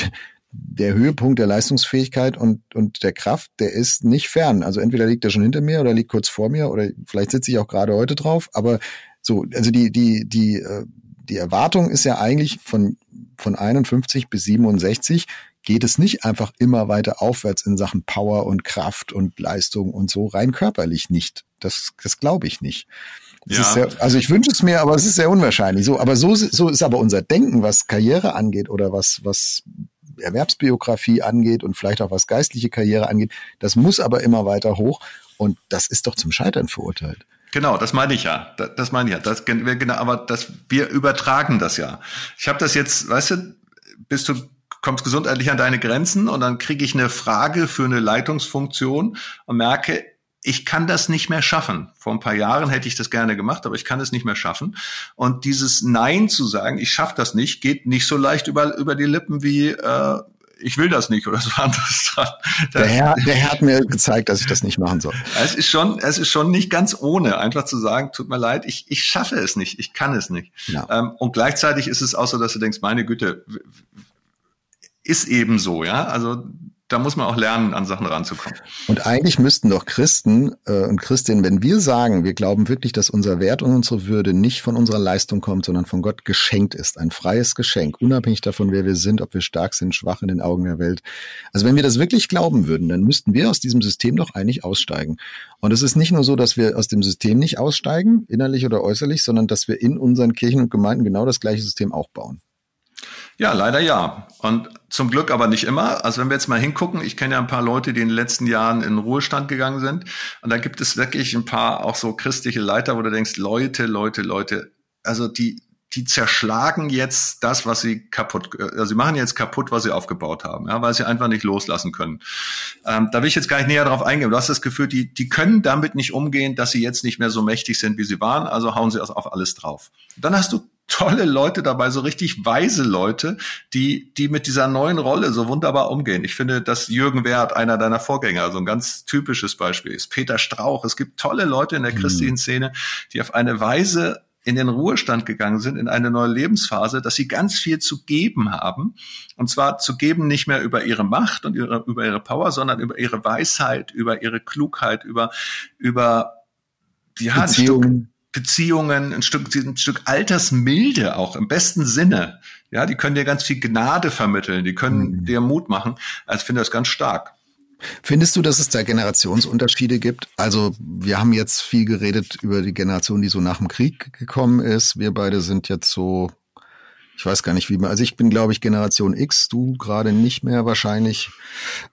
der Höhepunkt der Leistungsfähigkeit und, und der Kraft, der ist nicht fern. Also entweder liegt er schon hinter mir oder liegt kurz vor mir oder vielleicht sitze ich auch gerade heute drauf. Aber so, also die, die, die, äh, die Erwartung ist ja eigentlich von, von 51 bis 67 geht es nicht einfach immer weiter aufwärts in Sachen Power und Kraft und Leistung und so rein körperlich nicht. Das, das glaube ich nicht. Ja. Sehr, also ich wünsche es mir, aber es ist sehr unwahrscheinlich. So, aber so, so ist aber unser Denken, was Karriere angeht oder was, was Erwerbsbiografie angeht und vielleicht auch was geistliche Karriere angeht. Das muss aber immer weiter hoch und das ist doch zum Scheitern verurteilt. Genau, das meine ich ja. Das, das meine ich ja. Das, genau, aber das, wir übertragen das ja. Ich habe das jetzt, weißt du, bist du kommst gesundheitlich an deine Grenzen und dann kriege ich eine Frage für eine Leitungsfunktion und merke, ich kann das nicht mehr schaffen. Vor ein paar Jahren hätte ich das gerne gemacht, aber ich kann es nicht mehr schaffen. Und dieses Nein zu sagen, ich schaffe das nicht, geht nicht so leicht über, über die Lippen wie äh, ich will das nicht oder <laughs> so anderes dran. Der Herr, der Herr hat mir gezeigt, dass ich das nicht machen soll. Es ist schon, es ist schon nicht ganz ohne, einfach zu sagen, tut mir leid, ich, ich schaffe es nicht, ich kann es nicht. Ja. Ähm, und gleichzeitig ist es auch so, dass du denkst, meine Güte, ist eben so, ja. Also da muss man auch lernen, an Sachen ranzukommen. Und eigentlich müssten doch Christen äh, und Christinnen, wenn wir sagen, wir glauben wirklich, dass unser Wert und unsere Würde nicht von unserer Leistung kommt, sondern von Gott geschenkt ist, ein freies Geschenk, unabhängig davon, wer wir sind, ob wir stark sind, schwach in den Augen der Welt. Also wenn wir das wirklich glauben würden, dann müssten wir aus diesem System doch eigentlich aussteigen. Und es ist nicht nur so, dass wir aus dem System nicht aussteigen, innerlich oder äußerlich, sondern dass wir in unseren Kirchen und Gemeinden genau das gleiche System auch bauen. Ja, leider ja. Und zum Glück aber nicht immer. Also wenn wir jetzt mal hingucken, ich kenne ja ein paar Leute, die in den letzten Jahren in Ruhestand gegangen sind. Und da gibt es wirklich ein paar auch so christliche Leiter, wo du denkst, Leute, Leute, Leute, also die, die zerschlagen jetzt das, was sie kaputt, also sie machen jetzt kaputt, was sie aufgebaut haben, ja, weil sie einfach nicht loslassen können. Ähm, da will ich jetzt gar nicht näher drauf eingehen. Du hast das Gefühl, die, die können damit nicht umgehen, dass sie jetzt nicht mehr so mächtig sind, wie sie waren, also hauen sie auf alles drauf. Dann hast du tolle Leute dabei, so richtig weise Leute, die, die mit dieser neuen Rolle so wunderbar umgehen. Ich finde, dass Jürgen Wert, einer deiner Vorgänger, so ein ganz typisches Beispiel ist. Peter Strauch. Es gibt tolle Leute in der mhm. christlichen Szene, die auf eine Weise in den Ruhestand gegangen sind, in eine neue Lebensphase, dass sie ganz viel zu geben haben. Und zwar zu geben nicht mehr über ihre Macht und ihre, über ihre Power, sondern über ihre Weisheit, über ihre Klugheit, über, über ja, Beziehungen. Beziehungen, ein Stück, ein Stück Altersmilde auch im besten Sinne. Ja, die können dir ganz viel Gnade vermitteln, die können mhm. dir Mut machen. Also ich finde das ganz stark. Findest du, dass es da Generationsunterschiede gibt? Also wir haben jetzt viel geredet über die Generation, die so nach dem Krieg gekommen ist. Wir beide sind jetzt so, ich weiß gar nicht wie man, also ich bin glaube ich Generation X, du gerade nicht mehr wahrscheinlich.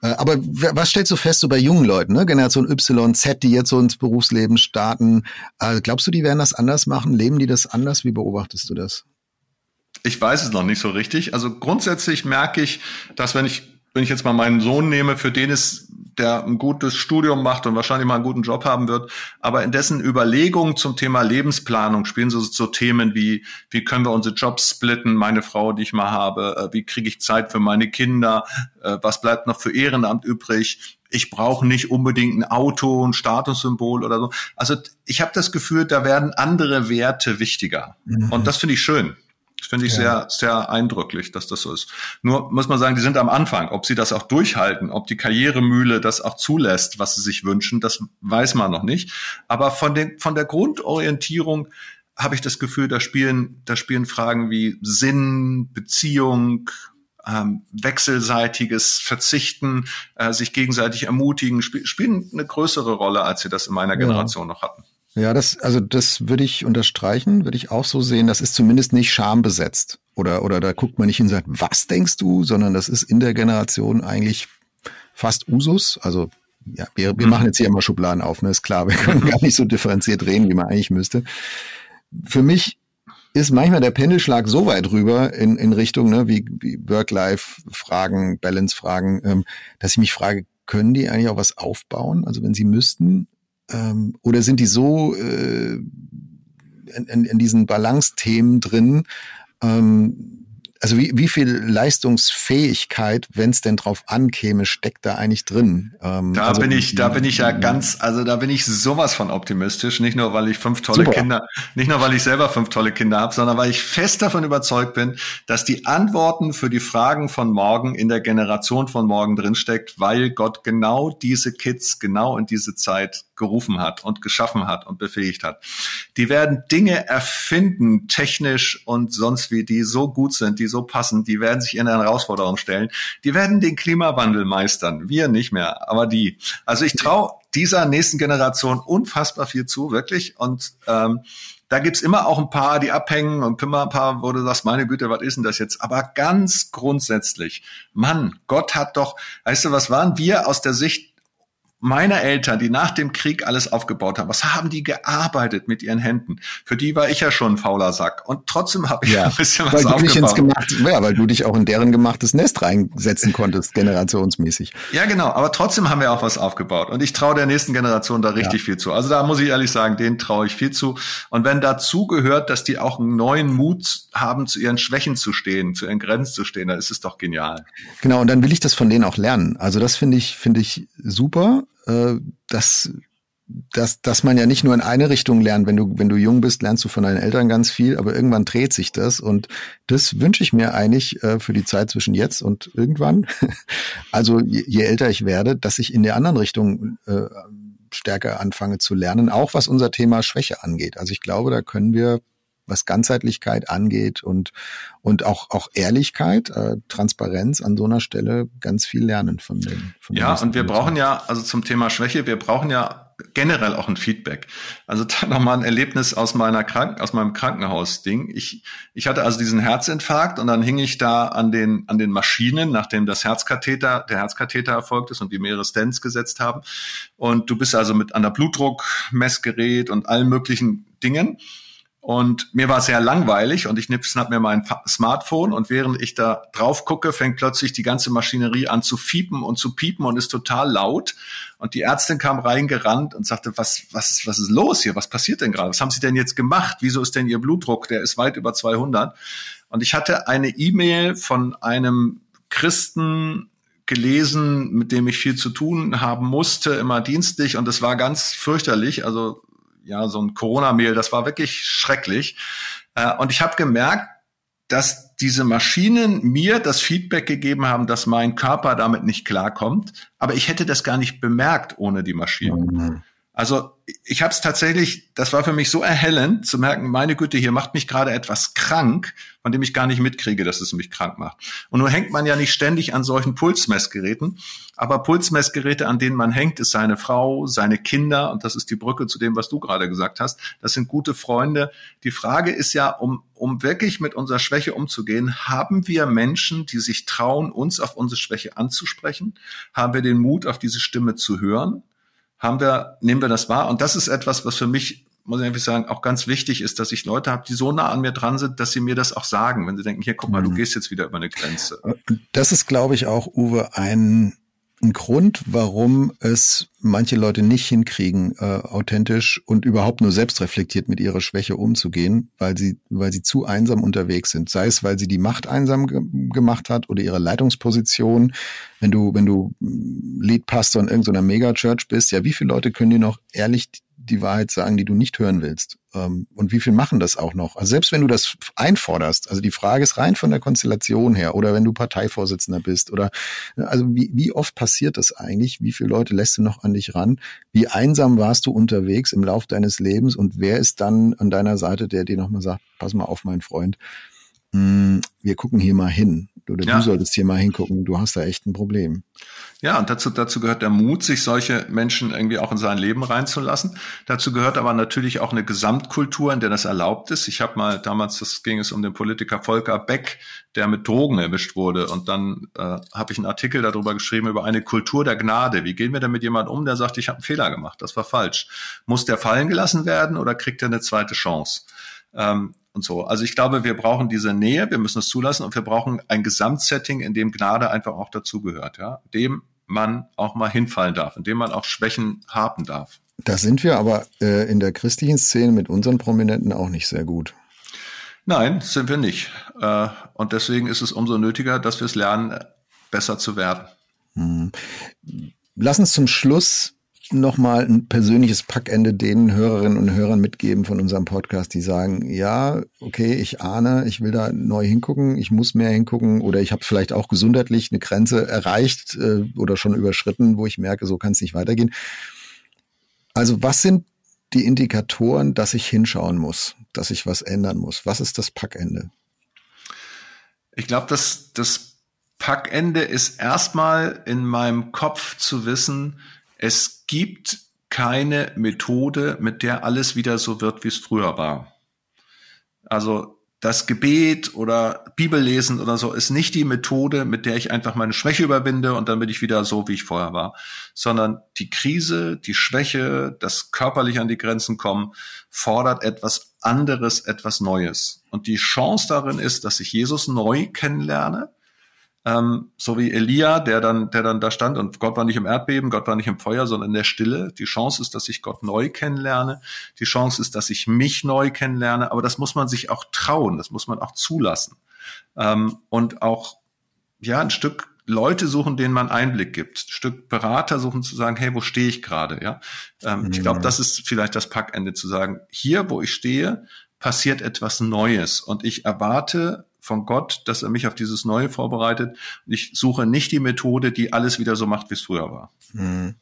Äh, aber was stellst du fest so bei jungen Leuten, ne? Generation Y, Z, die jetzt so ins Berufsleben starten? Äh, glaubst du, die werden das anders machen? Leben die das anders? Wie beobachtest du das? Ich weiß es noch nicht so richtig. Also grundsätzlich merke ich, dass wenn ich wenn ich jetzt mal meinen Sohn nehme, für den ist der ein gutes Studium macht und wahrscheinlich mal einen guten Job haben wird, aber in dessen Überlegungen zum Thema Lebensplanung spielen so, so Themen wie, wie können wir unsere Jobs splitten, meine Frau, die ich mal habe, äh, wie kriege ich Zeit für meine Kinder, äh, was bleibt noch für Ehrenamt übrig, ich brauche nicht unbedingt ein Auto, ein Statussymbol oder so. Also ich habe das Gefühl, da werden andere Werte wichtiger. Mhm. Und das finde ich schön. Das finde ich ja. sehr, sehr eindrücklich, dass das so ist. Nur muss man sagen, die sind am Anfang. Ob sie das auch durchhalten, ob die Karrieremühle das auch zulässt, was sie sich wünschen, das weiß man noch nicht. Aber von, den, von der Grundorientierung habe ich das Gefühl, da spielen, da spielen Fragen wie Sinn, Beziehung, ähm, wechselseitiges Verzichten, äh, sich gegenseitig ermutigen, sp spielen eine größere Rolle, als sie das in meiner Generation ja. noch hatten. Ja, das, also das würde ich unterstreichen, würde ich auch so sehen. Das ist zumindest nicht schambesetzt. Oder, oder da guckt man nicht hin und sagt, was denkst du, sondern das ist in der Generation eigentlich fast Usus. Also ja, wir, wir mhm. machen jetzt hier immer Schubladen auf, ne? Ist klar, wir können <laughs> gar nicht so differenziert reden, wie man eigentlich müsste. Für mich ist manchmal der Pendelschlag so weit rüber in, in Richtung, ne, wie, wie Work-Life-Fragen, Balance-Fragen, ähm, dass ich mich frage, können die eigentlich auch was aufbauen? Also wenn sie müssten, ähm, oder sind die so äh, in, in, in diesen Balance-Themen drin, ähm, also wie, wie viel Leistungsfähigkeit, wenn es denn drauf ankäme, steckt da eigentlich drin? Ähm, da also, bin ich, da bin ich ja ganz, also da bin ich sowas von optimistisch. Nicht nur, weil ich fünf tolle super. Kinder, nicht nur, weil ich selber fünf tolle Kinder habe, sondern weil ich fest davon überzeugt bin, dass die Antworten für die Fragen von morgen in der Generation von morgen drinsteckt, weil Gott genau diese Kids genau in diese Zeit gerufen hat und geschaffen hat und befähigt hat. Die werden Dinge erfinden, technisch und sonst wie, die so gut sind, die so passen, die werden sich in eine Herausforderung stellen. Die werden den Klimawandel meistern. Wir nicht mehr, aber die. Also ich traue dieser nächsten Generation unfassbar viel zu, wirklich. Und ähm, da gibt's immer auch ein paar, die abhängen und immer ein paar, wo du sagst, meine Güte, was ist denn das jetzt? Aber ganz grundsätzlich, Mann, Gott hat doch, weißt du, was waren wir aus der Sicht meiner Eltern, die nach dem Krieg alles aufgebaut haben, was haben die gearbeitet mit ihren Händen? Für die war ich ja schon ein fauler Sack. Und trotzdem habe ich ja, ein bisschen was weil du aufgebaut. Dich ins gemacht, ja, weil du dich auch in deren gemachtes Nest reinsetzen konntest, generationsmäßig. Ja, genau. Aber trotzdem haben wir auch was aufgebaut. Und ich traue der nächsten Generation da richtig ja. viel zu. Also da muss ich ehrlich sagen, denen traue ich viel zu. Und wenn dazu gehört, dass die auch einen neuen Mut haben, zu ihren Schwächen zu stehen, zu ihren Grenzen zu stehen, dann ist es doch genial. Genau. Und dann will ich das von denen auch lernen. Also das finde ich, finde ich super äh, dass, dass, dass man ja nicht nur in eine Richtung lernt. Wenn du, wenn du jung bist, lernst du von deinen Eltern ganz viel, aber irgendwann dreht sich das. Und das wünsche ich mir eigentlich äh, für die Zeit zwischen jetzt und irgendwann. <laughs> also je, je älter ich werde, dass ich in der anderen Richtung äh, stärker anfange zu lernen, auch was unser Thema Schwäche angeht. Also ich glaube, da können wir was Ganzheitlichkeit angeht und, und auch, auch Ehrlichkeit, äh, Transparenz an so einer Stelle ganz viel lernen von den. Von ja, und wir brauchen ja, also zum Thema Schwäche, wir brauchen ja generell auch ein Feedback. Also da nochmal ein Erlebnis aus meiner Krank aus meinem Krankenhaus-Ding. Ich, ich hatte also diesen Herzinfarkt und dann hing ich da an den, an den Maschinen, nachdem das Herzkatheter, der Herzkatheter erfolgt ist und die mehrere Stents gesetzt haben. Und du bist also mit an der Blutdruckmessgerät und allen möglichen Dingen. Und mir war sehr langweilig und ich schnapp mir mein Smartphone und während ich da drauf gucke, fängt plötzlich die ganze Maschinerie an zu fiepen und zu piepen und ist total laut. Und die Ärztin kam reingerannt und sagte, was, was, was ist los hier? Was passiert denn gerade? Was haben Sie denn jetzt gemacht? Wieso ist denn Ihr Blutdruck? Der ist weit über 200. Und ich hatte eine E-Mail von einem Christen gelesen, mit dem ich viel zu tun haben musste, immer dienstlich. Und es war ganz fürchterlich. Also ja, so ein Corona-Mail, das war wirklich schrecklich. Äh, und ich habe gemerkt, dass diese Maschinen mir das Feedback gegeben haben, dass mein Körper damit nicht klarkommt, aber ich hätte das gar nicht bemerkt ohne die Maschinen. Mhm. Also ich habe es tatsächlich, das war für mich so erhellend zu merken, meine Güte, hier macht mich gerade etwas krank, von dem ich gar nicht mitkriege, dass es mich krank macht. Und nun hängt man ja nicht ständig an solchen Pulsmessgeräten, aber Pulsmessgeräte, an denen man hängt, ist seine Frau, seine Kinder und das ist die Brücke zu dem, was du gerade gesagt hast. Das sind gute Freunde. Die Frage ist ja, um, um wirklich mit unserer Schwäche umzugehen, haben wir Menschen, die sich trauen, uns auf unsere Schwäche anzusprechen? Haben wir den Mut, auf diese Stimme zu hören? Haben wir, nehmen wir das wahr. Und das ist etwas, was für mich, muss ich einfach sagen, auch ganz wichtig ist, dass ich Leute habe, die so nah an mir dran sind, dass sie mir das auch sagen, wenn sie denken, hier, guck mal, du mhm. gehst jetzt wieder über eine Grenze. Das ist, glaube ich, auch, Uwe, ein ein Grund, warum es manche Leute nicht hinkriegen, äh, authentisch und überhaupt nur selbstreflektiert mit ihrer Schwäche umzugehen, weil sie, weil sie zu einsam unterwegs sind. Sei es, weil sie die Macht einsam ge gemacht hat oder ihre Leitungsposition. Wenn du, wenn du Leadpastor in irgendeiner Megachurch bist, ja, wie viele Leute können dir noch ehrlich die Wahrheit sagen, die du nicht hören willst. Ähm, und wie viel machen das auch noch? Also selbst wenn du das einforderst, also die Frage ist rein von der Konstellation her, oder wenn du Parteivorsitzender bist, oder also wie, wie oft passiert das eigentlich? Wie viele Leute lässt du noch an dich ran? Wie einsam warst du unterwegs im Lauf deines Lebens und wer ist dann an deiner Seite, der dir nochmal sagt, pass mal auf, mein Freund, hm, wir gucken hier mal hin. Oder ja. du solltest hier mal hingucken, du hast da echt ein Problem. Ja, und dazu, dazu gehört der Mut, sich solche Menschen irgendwie auch in sein Leben reinzulassen. Dazu gehört aber natürlich auch eine Gesamtkultur, in der das erlaubt ist. Ich habe mal damals, das ging es um den Politiker Volker Beck, der mit Drogen erwischt wurde. Und dann äh, habe ich einen Artikel darüber geschrieben, über eine Kultur der Gnade. Wie gehen wir denn mit jemandem um, der sagt, ich habe einen Fehler gemacht, das war falsch. Muss der fallen gelassen werden oder kriegt er eine zweite Chance? Ähm, und so. Also ich glaube, wir brauchen diese Nähe, wir müssen es zulassen und wir brauchen ein Gesamtsetting, in dem Gnade einfach auch dazugehört, ja, dem man auch mal hinfallen darf, in dem man auch Schwächen haben darf. Da sind wir aber äh, in der christlichen Szene mit unseren Prominenten auch nicht sehr gut. Nein, sind wir nicht. Äh, und deswegen ist es umso nötiger, dass wir es lernen, besser zu werden. Hm. Lass uns zum Schluss nochmal ein persönliches Packende den Hörerinnen und Hörern mitgeben von unserem Podcast, die sagen, ja, okay, ich ahne, ich will da neu hingucken, ich muss mehr hingucken oder ich habe vielleicht auch gesundheitlich eine Grenze erreicht äh, oder schon überschritten, wo ich merke, so kann es nicht weitergehen. Also was sind die Indikatoren, dass ich hinschauen muss, dass ich was ändern muss? Was ist das Packende? Ich glaube, dass das Packende ist erstmal in meinem Kopf zu wissen, es gibt keine Methode, mit der alles wieder so wird, wie es früher war. Also das Gebet oder Bibellesen oder so ist nicht die Methode, mit der ich einfach meine Schwäche überwinde und dann bin ich wieder so, wie ich vorher war, sondern die Krise, die Schwäche, das körperlich an die Grenzen kommen, fordert etwas anderes, etwas Neues. Und die Chance darin ist, dass ich Jesus neu kennenlerne, ähm, so wie Elia, der dann, der dann da stand und Gott war nicht im Erdbeben, Gott war nicht im Feuer, sondern in der Stille. Die Chance ist, dass ich Gott neu kennenlerne. Die Chance ist, dass ich mich neu kennenlerne. Aber das muss man sich auch trauen. Das muss man auch zulassen. Ähm, und auch, ja, ein Stück Leute suchen, denen man Einblick gibt. Ein Stück Berater suchen zu sagen, hey, wo stehe ich gerade? Ja, ähm, mhm. ich glaube, das ist vielleicht das Packende zu sagen. Hier, wo ich stehe, passiert etwas Neues und ich erwarte von Gott, dass er mich auf dieses Neue vorbereitet. Ich suche nicht die Methode, die alles wieder so macht, wie es früher war. Mhm.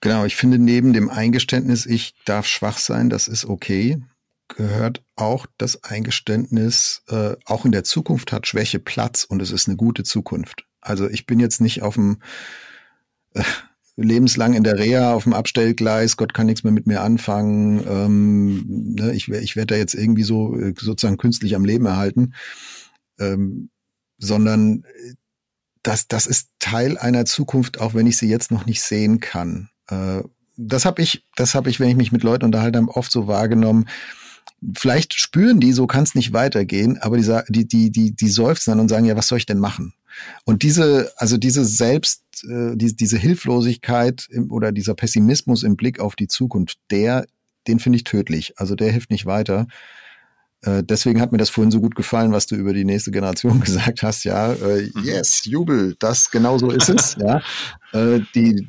Genau, ich finde neben dem Eingeständnis, ich darf schwach sein, das ist okay, gehört auch das Eingeständnis, äh, auch in der Zukunft hat Schwäche Platz und es ist eine gute Zukunft. Also ich bin jetzt nicht auf dem äh, lebenslang in der Reha auf dem Abstellgleis, Gott kann nichts mehr mit mir anfangen, ähm, ne, ich, ich werde da jetzt irgendwie so äh, sozusagen künstlich am Leben erhalten, ähm, sondern äh, das, das ist Teil einer Zukunft, auch wenn ich sie jetzt noch nicht sehen kann. Äh, das habe ich, das habe ich, wenn ich mich mit Leuten unterhalte, oft so wahrgenommen. Vielleicht spüren die, so kann es nicht weitergehen, aber die, die, die, die, die seufzen dann und sagen, ja, was soll ich denn machen? Und diese, also diese Selbst, äh, die, diese Hilflosigkeit im, oder dieser Pessimismus im Blick auf die Zukunft, der, den finde ich tödlich. Also der hilft nicht weiter. Äh, deswegen hat mir das vorhin so gut gefallen, was du über die nächste Generation <laughs> gesagt hast. Ja, äh, mhm. yes, Jubel, das genau so ist es. <laughs> ja, äh, die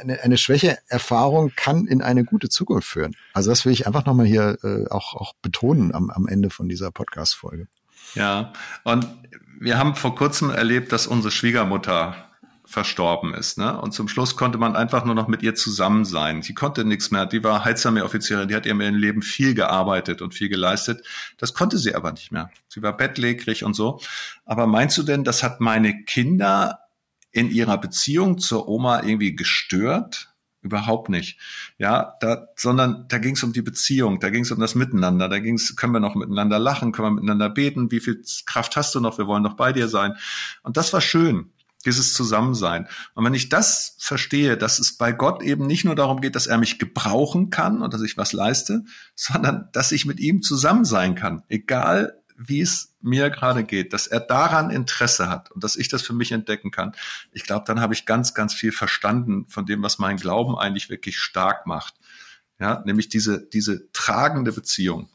eine, eine Schwächeerfahrung kann in eine gute Zukunft führen. Also das will ich einfach nochmal hier äh, auch, auch betonen am, am Ende von dieser Podcast-Folge. Ja, und wir haben vor kurzem erlebt, dass unsere Schwiegermutter verstorben ist. Ne? Und zum Schluss konnte man einfach nur noch mit ihr zusammen sein. Sie konnte nichts mehr. Die war Heizarmee-Offizierin, die hat ihr im Leben viel gearbeitet und viel geleistet. Das konnte sie aber nicht mehr. Sie war bettlägerig und so. Aber meinst du denn, das hat meine Kinder in ihrer Beziehung zur Oma irgendwie gestört? Überhaupt nicht. Ja, da, sondern da ging es um die Beziehung, da ging es um das Miteinander, da ging es, können wir noch miteinander lachen, können wir miteinander beten, wie viel Kraft hast du noch, wir wollen noch bei dir sein. Und das war schön dieses Zusammensein. Und wenn ich das verstehe, dass es bei Gott eben nicht nur darum geht, dass er mich gebrauchen kann und dass ich was leiste, sondern dass ich mit ihm zusammen sein kann, egal wie es mir gerade geht, dass er daran Interesse hat und dass ich das für mich entdecken kann. Ich glaube, dann habe ich ganz, ganz viel verstanden von dem, was mein Glauben eigentlich wirklich stark macht. Ja, nämlich diese, diese tragende Beziehung.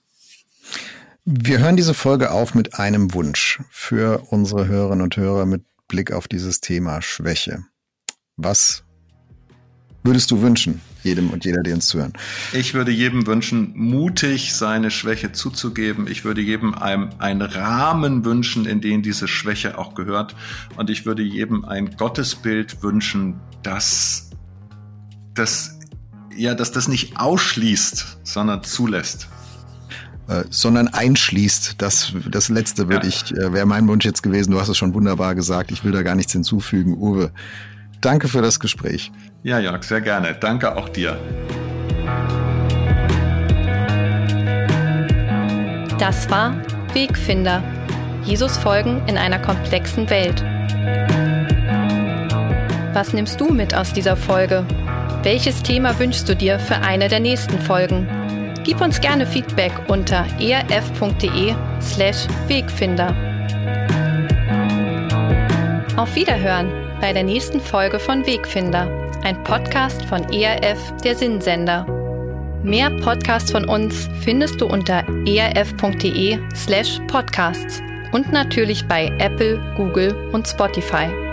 Wir hören diese Folge auf mit einem Wunsch für unsere Hörerinnen und Hörer, mit Blick auf dieses Thema Schwäche. Was würdest du wünschen, jedem und jeder, die uns zuhören? Ich würde jedem wünschen, mutig seine Schwäche zuzugeben. Ich würde jedem einem einen Rahmen wünschen, in den diese Schwäche auch gehört. Und ich würde jedem ein Gottesbild wünschen, das, das, ja, dass das nicht ausschließt, sondern zulässt. Äh, sondern einschließt. Das, das letzte würde ja. ich, äh, wäre mein Wunsch jetzt gewesen. Du hast es schon wunderbar gesagt. Ich will da gar nichts hinzufügen. Uwe, danke für das Gespräch. Ja, Jörg, sehr gerne. Danke auch dir. Das war Wegfinder. Jesus folgen in einer komplexen Welt. Was nimmst du mit aus dieser Folge? Welches Thema wünschst du dir für eine der nächsten Folgen? Gib uns gerne Feedback unter erf.de/slash Wegfinder. Auf Wiederhören bei der nächsten Folge von Wegfinder, ein Podcast von ERF, der Sinnsender. Mehr Podcasts von uns findest du unter erf.de/slash podcasts und natürlich bei Apple, Google und Spotify.